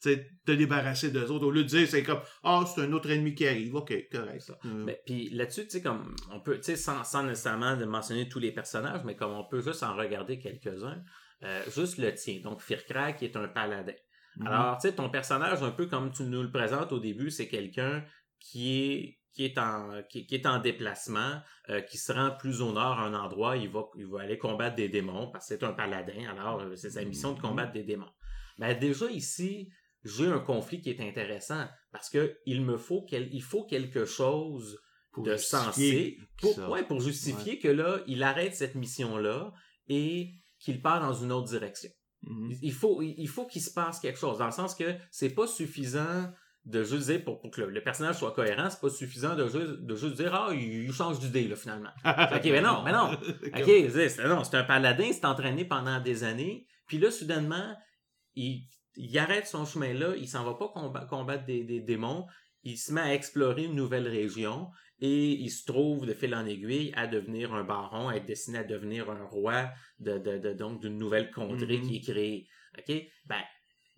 te débarrasser d'eux autres. Au lieu de dire, c'est comme, ah, c'est un autre ennemi qui arrive. OK, correct, ça. Ben, puis là-dessus, tu sais, comme on peut, tu sais, sans, sans nécessairement de mentionner tous les personnages, mais comme on peut juste en regarder quelques-uns, euh, juste le tien. Donc, Firkra, qui est un paladin. mhm. Alors, tu sais, ton personnage, un peu comme tu nous le présentes au début, c'est quelqu'un qui est qui est en qui, qui est en déplacement, euh, qui se rend plus au nord à un endroit, il va il va aller combattre des démons parce que c'est un paladin. Alors, euh, c'est sa mission de combattre des démons. Ben déjà ici, j'ai un conflit qui est intéressant parce que il me faut quel, il faut quelque chose Pour de sensé pour, ça. ouais, pour justifier que là, il arrête cette mission-là et qu'il part dans une autre direction. Mhm. Il faut, il faut qu'il se passe quelque chose, dans le sens que c'est pas suffisant de juste dire, pour, pour que le, le personnage soit cohérent, c'est pas suffisant de juste, de juste dire, ah, il, il change d'idée, là, finalement. [laughs] Ok, mais non, mais non. Ok, c'est, non, c'est un paladin, il s'est entraîné pendant des années, puis là, soudainement, il, il arrête son chemin-là, il s'en va pas comba- combattre des, des démons, il se met à explorer une nouvelle région, et il se trouve de fil en aiguille à devenir un baron, à être destiné à devenir un roi de, de, de- donc d'une nouvelle contrée Mhm. qui est créée. OK? Ben,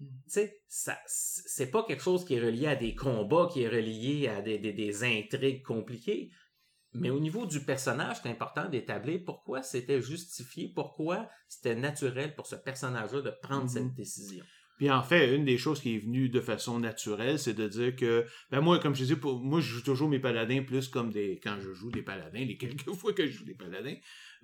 tu sais, ça, c'est pas quelque chose qui est relié à des combats, qui est relié à des, des, des intrigues compliquées. Mais au niveau du personnage, c'est important d'établir pourquoi c'était justifié, pourquoi c'était naturel pour ce personnage-là de prendre Mhm. cette décision. Puis en fait, une des choses qui est venue de façon naturelle, c'est de dire que, ben moi, comme je disais, pour, moi, je joue toujours mes paladins plus comme des, quand je joue des paladins, les [laughs] quelques fois que je joue des paladins.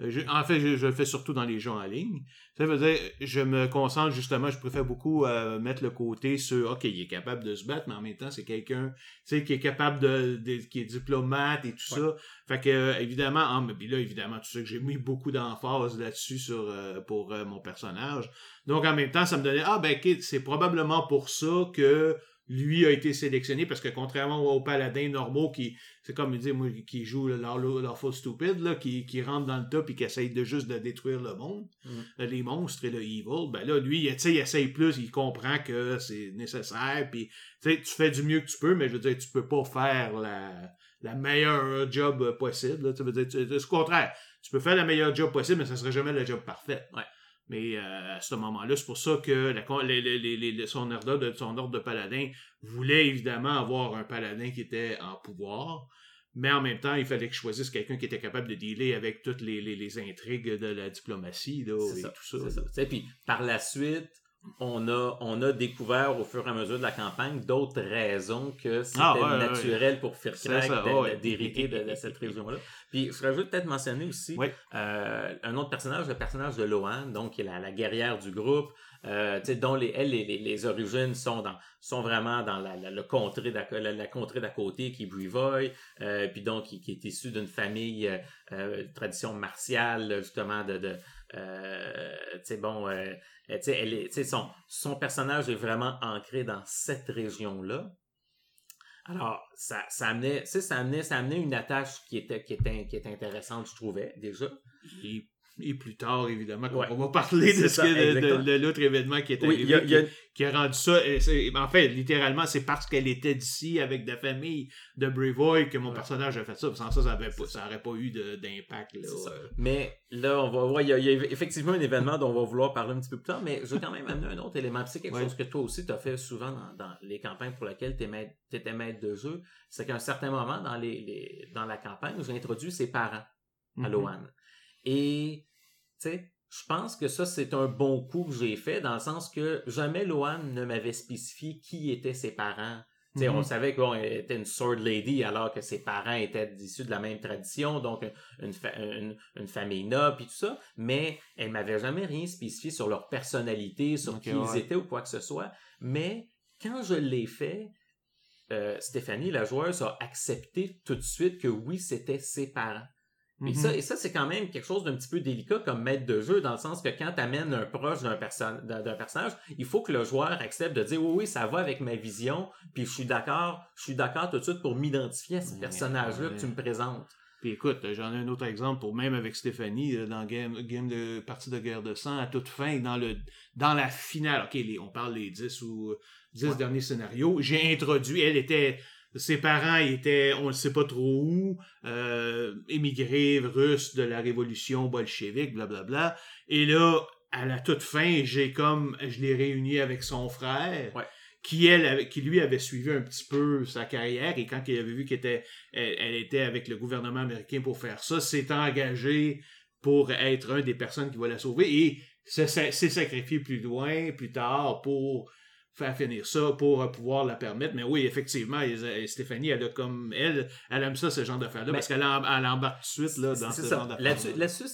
Euh, je- en fait, je, je le fais surtout dans les jeux en ligne. Ça veut dire, je me concentre justement, je préfère beaucoup euh, mettre le côté sur, ok, il est capable de se battre, mais en même temps, c'est quelqu'un, tu sais, qui est capable de, de- qui est diplomate et tout Ouais. ça. Fait que, euh, évidemment, en, mais puis là, évidemment, tu sais que j'ai mis beaucoup d'emphase là-dessus sur, euh, pour euh, mon personnage. Donc, en même temps, ça me donnait, ah, ben, ok, c'est probablement pour ça que lui a été sélectionné, parce que contrairement aux paladins normaux qui, c'est comme il dit, moi, qui joue l'Awful Stupid, là, qui, qui rentre dans le top et qui essaye de juste de détruire le monde, Mhm. euh, les monstres et le evil, ben là, lui, tu sais, il essaye plus, il comprend que c'est nécessaire, puis, tu sais, tu fais du mieux que tu peux, mais je veux dire, tu peux pas faire la, la meilleure job possible, là, tu veux dire, c'est le contraire. Tu peux faire la meilleure job possible, mais ça serait jamais la job parfaite. Ouais. Mais euh, à ce moment-là, c'est pour ça que la, con- les- les- les- les- son, ordre de, son ordre de paladin voulait évidemment avoir un paladin qui était en pouvoir, mais en même temps, il fallait que je choisisse quelqu'un qui était capable de dealer avec toutes les, les- les intrigues de la diplomatie là, et ça, tout ça. Puis par la suite, on a, on a découvert au fur et à mesure de la campagne d'autres raisons que c'était Ah, ouais, ouais, naturel pour de- ouais. d'hériter de, de cette région-là. Puis je rajoute peut-être mentionner aussi euh, un autre personnage, le personnage de Lohan, donc qui est la, la guerrière du groupe, euh, dont les, elle, les, les, les origines sont dans sont vraiment dans la, la, le contrée d'à, la, la contrée d'à côté qui est Brivoy, euh, puis donc qui, qui est issu d'une famille euh, euh, tradition martiale justement de, de euh, tu sais bon euh, sais elle est son son personnage est vraiment ancré dans cette région là alors ça ça amenait ça amenait ça amenait une attache qui était qui était qui était intéressante je trouvais déjà et plus tard, évidemment, Ouais. on va parler de, ce que- de- l'autre événement qui est arrivé, y a, y a- qui, qui a rendu ça. c'est- En fait, littéralement, c'est parce qu'elle était d'ici avec la famille de Brevoy que mon Ouais. personnage a fait ça. Sans ça, ça n'aurait pas, ça pas eu d'impact. Euh, Mais là, on va voir, il y, a, y a effectivement un événement dont on va vouloir parler un petit peu plus tard, mais je veux quand même amener un autre élément. C'est quelque Ouais. chose que toi aussi, tu as fait souvent dans, dans les campagnes pour lesquelles tu étais maître de jeu. C'est qu'à un certain moment dans, les, les- dans la campagne, j'ai introduit ses parents à mhm. Lohan. Et, tu sais, je pense que ça, c'est un bon coup que j'ai fait, dans le sens que jamais Lohan ne m'avait spécifié qui étaient ses parents. Tu sais, Mhm. On savait qu'elle était une sword lady alors que ses parents étaient issus de la même tradition, donc une, fa- une, une famille noble et tout ça, mais elle m'avait jamais rien spécifié sur leur personnalité, sur qui ouais. ils étaient ou quoi que ce soit. Mais quand je l'ai fait, euh, Stéphanie, la joueuse, a accepté tout de suite que oui, c'était ses parents. Et Mhm. ça, et ça c'est quand même quelque chose d'un petit peu délicat comme maître de jeu, dans le sens que quand tu amènes un proche d'un perso- d'un d'un personnage, il faut que le joueur accepte de dire oui, oui, ça va avec ma vision, puis je suis d'accord, je suis d'accord tout de suite pour m'identifier à ce personnage-là que tu me présentes. Puis écoute, j'en ai un autre exemple pour même avec Stéphanie dans Game, game de partie de guerre de sang à toute fin, dans le dans la finale. OK, on parle des 10 ou 10 derniers scénarios. J'ai introduit, elle était ses parents étaient, on ne sait pas trop où, euh, émigrés russes de la révolution bolchevique, blablabla. Et là, à la toute fin, j'ai comme, je l'ai réuni avec son frère. Qui, elle, qui lui avait suivi un petit peu sa carrière et quand il avait vu qu'elle était, elle, était avec le gouvernement américain pour faire ça, s'est engagé pour être un des personnes qui va la sauver et s'est sacrifié plus loin, plus tard pour faire finir ça pour euh, pouvoir la permettre. Mais oui, effectivement, Stéphanie, elle a comme elle, elle aime ça, ce genre d'affaires-là, parce qu'elle embarque tout de suite là, dans ce genre d'affaires. Là-dessus,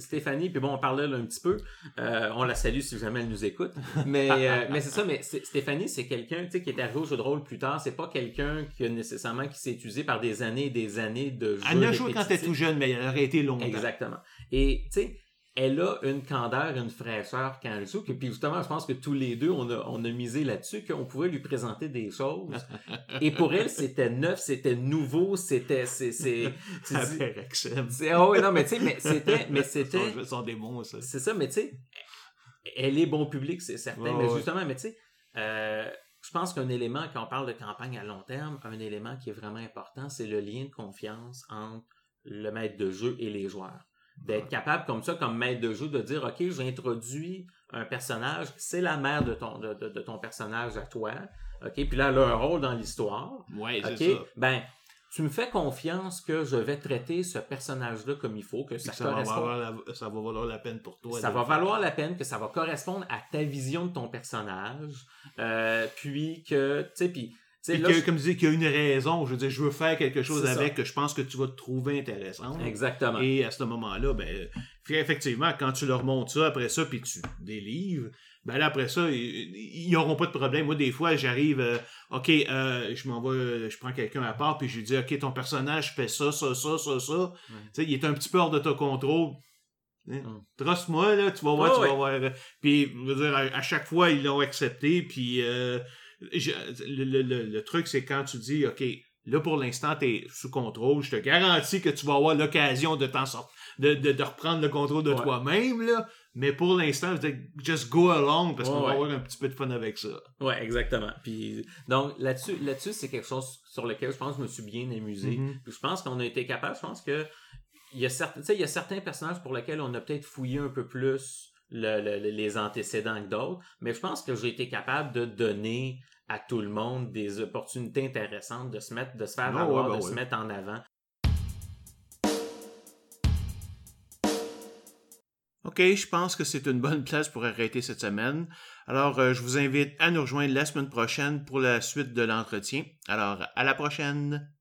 Stéphanie, puis bon, on parlait là un petit peu, euh, on la salue si jamais elle nous écoute, mais, euh, mais c'est ça, mais Stéphanie, c'est quelqu'un qui est arrivé au jeu de rôle plus tard, c'est pas quelqu'un qui a nécessairement qui s'est usé par des années et des années de jeu. Elle a joué quand elle était tout jeune, mais elle aurait été longtemps. Exactement. Et tu sais, elle a une candeur, une fraîcheur quand elle joue. Puis justement, je pense que tous les deux, on a, on a misé là-dessus, qu'on pouvait lui présenter des choses. Et pour elle, c'était neuf, c'était nouveau, c'était... C'est, c'est, c'est, oh, non, mais tu sais, mais c'était... Mais c'était son, démon, ça. C'est ça, mais tu sais, elle est bon public, c'est certain. mais justement, mais tu sais, euh, je pense qu'un élément, quand on parle de campagne à long terme, un élément qui est vraiment important, c'est le lien de confiance entre le maître de jeu et les joueurs d'être capable comme ça, comme maître de jeu, de dire, OK, j'introduis un personnage, c'est la mère de ton, de, de, ton personnage à toi, OK, puis là, elle a un rôle dans l'histoire. Ouais, c'est ça. Ben, tu me fais confiance que je vais traiter ce personnage-là comme il faut, que ça, ça Va valoir la, ça va valoir la peine pour toi. Ça va valoir la peine, que ça va correspondre à ta vision de ton personnage, euh, puis que, tu sais, puis comme je dis, qu'il y a une raison. Je veux dire, je veux faire quelque chose avec que je pense que tu vas te trouver intéressant. Exactement. Et à ce moment-là, ben, effectivement, quand tu leur montres ça après ça, puis tu délivres, ben là, après ça, ils n'auront pas de problème. Moi, des fois, j'arrive, euh, OK, euh, je m'envoie, je prends quelqu'un à part, puis je lui dis, OK, ton personnage fait ça, ça, ça, ça, ça. Tu sais, il est un petit peu hors de ton contrôle. Hein? Hum. Trosse-moi, là, tu vas voir, tu vas voir. Puis, je veux dire, à, chaque fois, ils l'ont accepté, puis euh, le, truc, c'est quand tu dis, OK, là, pour l'instant, tu es sous contrôle, je te garantis que tu vas avoir l'occasion de t'en sortir, de, de, reprendre le contrôle de toi-même, là. Mais pour l'instant, just go along parce qu'on va avoir un petit peu de fun avec ça. Ouais, exactement. Puis donc là-dessus, là-dessus, c'est quelque chose sur lequel je pense que je me suis bien amusé. Mm-hmm. je pense qu'on a été capable. Je pense que il y a certains, il y a certains personnages pour lesquels on a peut-être fouillé un peu plus les antécédents que d'autres, mais je pense que j'ai été capable de donner à tout le monde des opportunités intéressantes de se mettre, de se faire ah valoir, ben de se mettre en avant. OK, je pense que c'est une bonne place pour arrêter cette semaine. Alors, euh, je vous invite à nous rejoindre la semaine prochaine pour la suite de l'entretien. Alors, à la prochaine!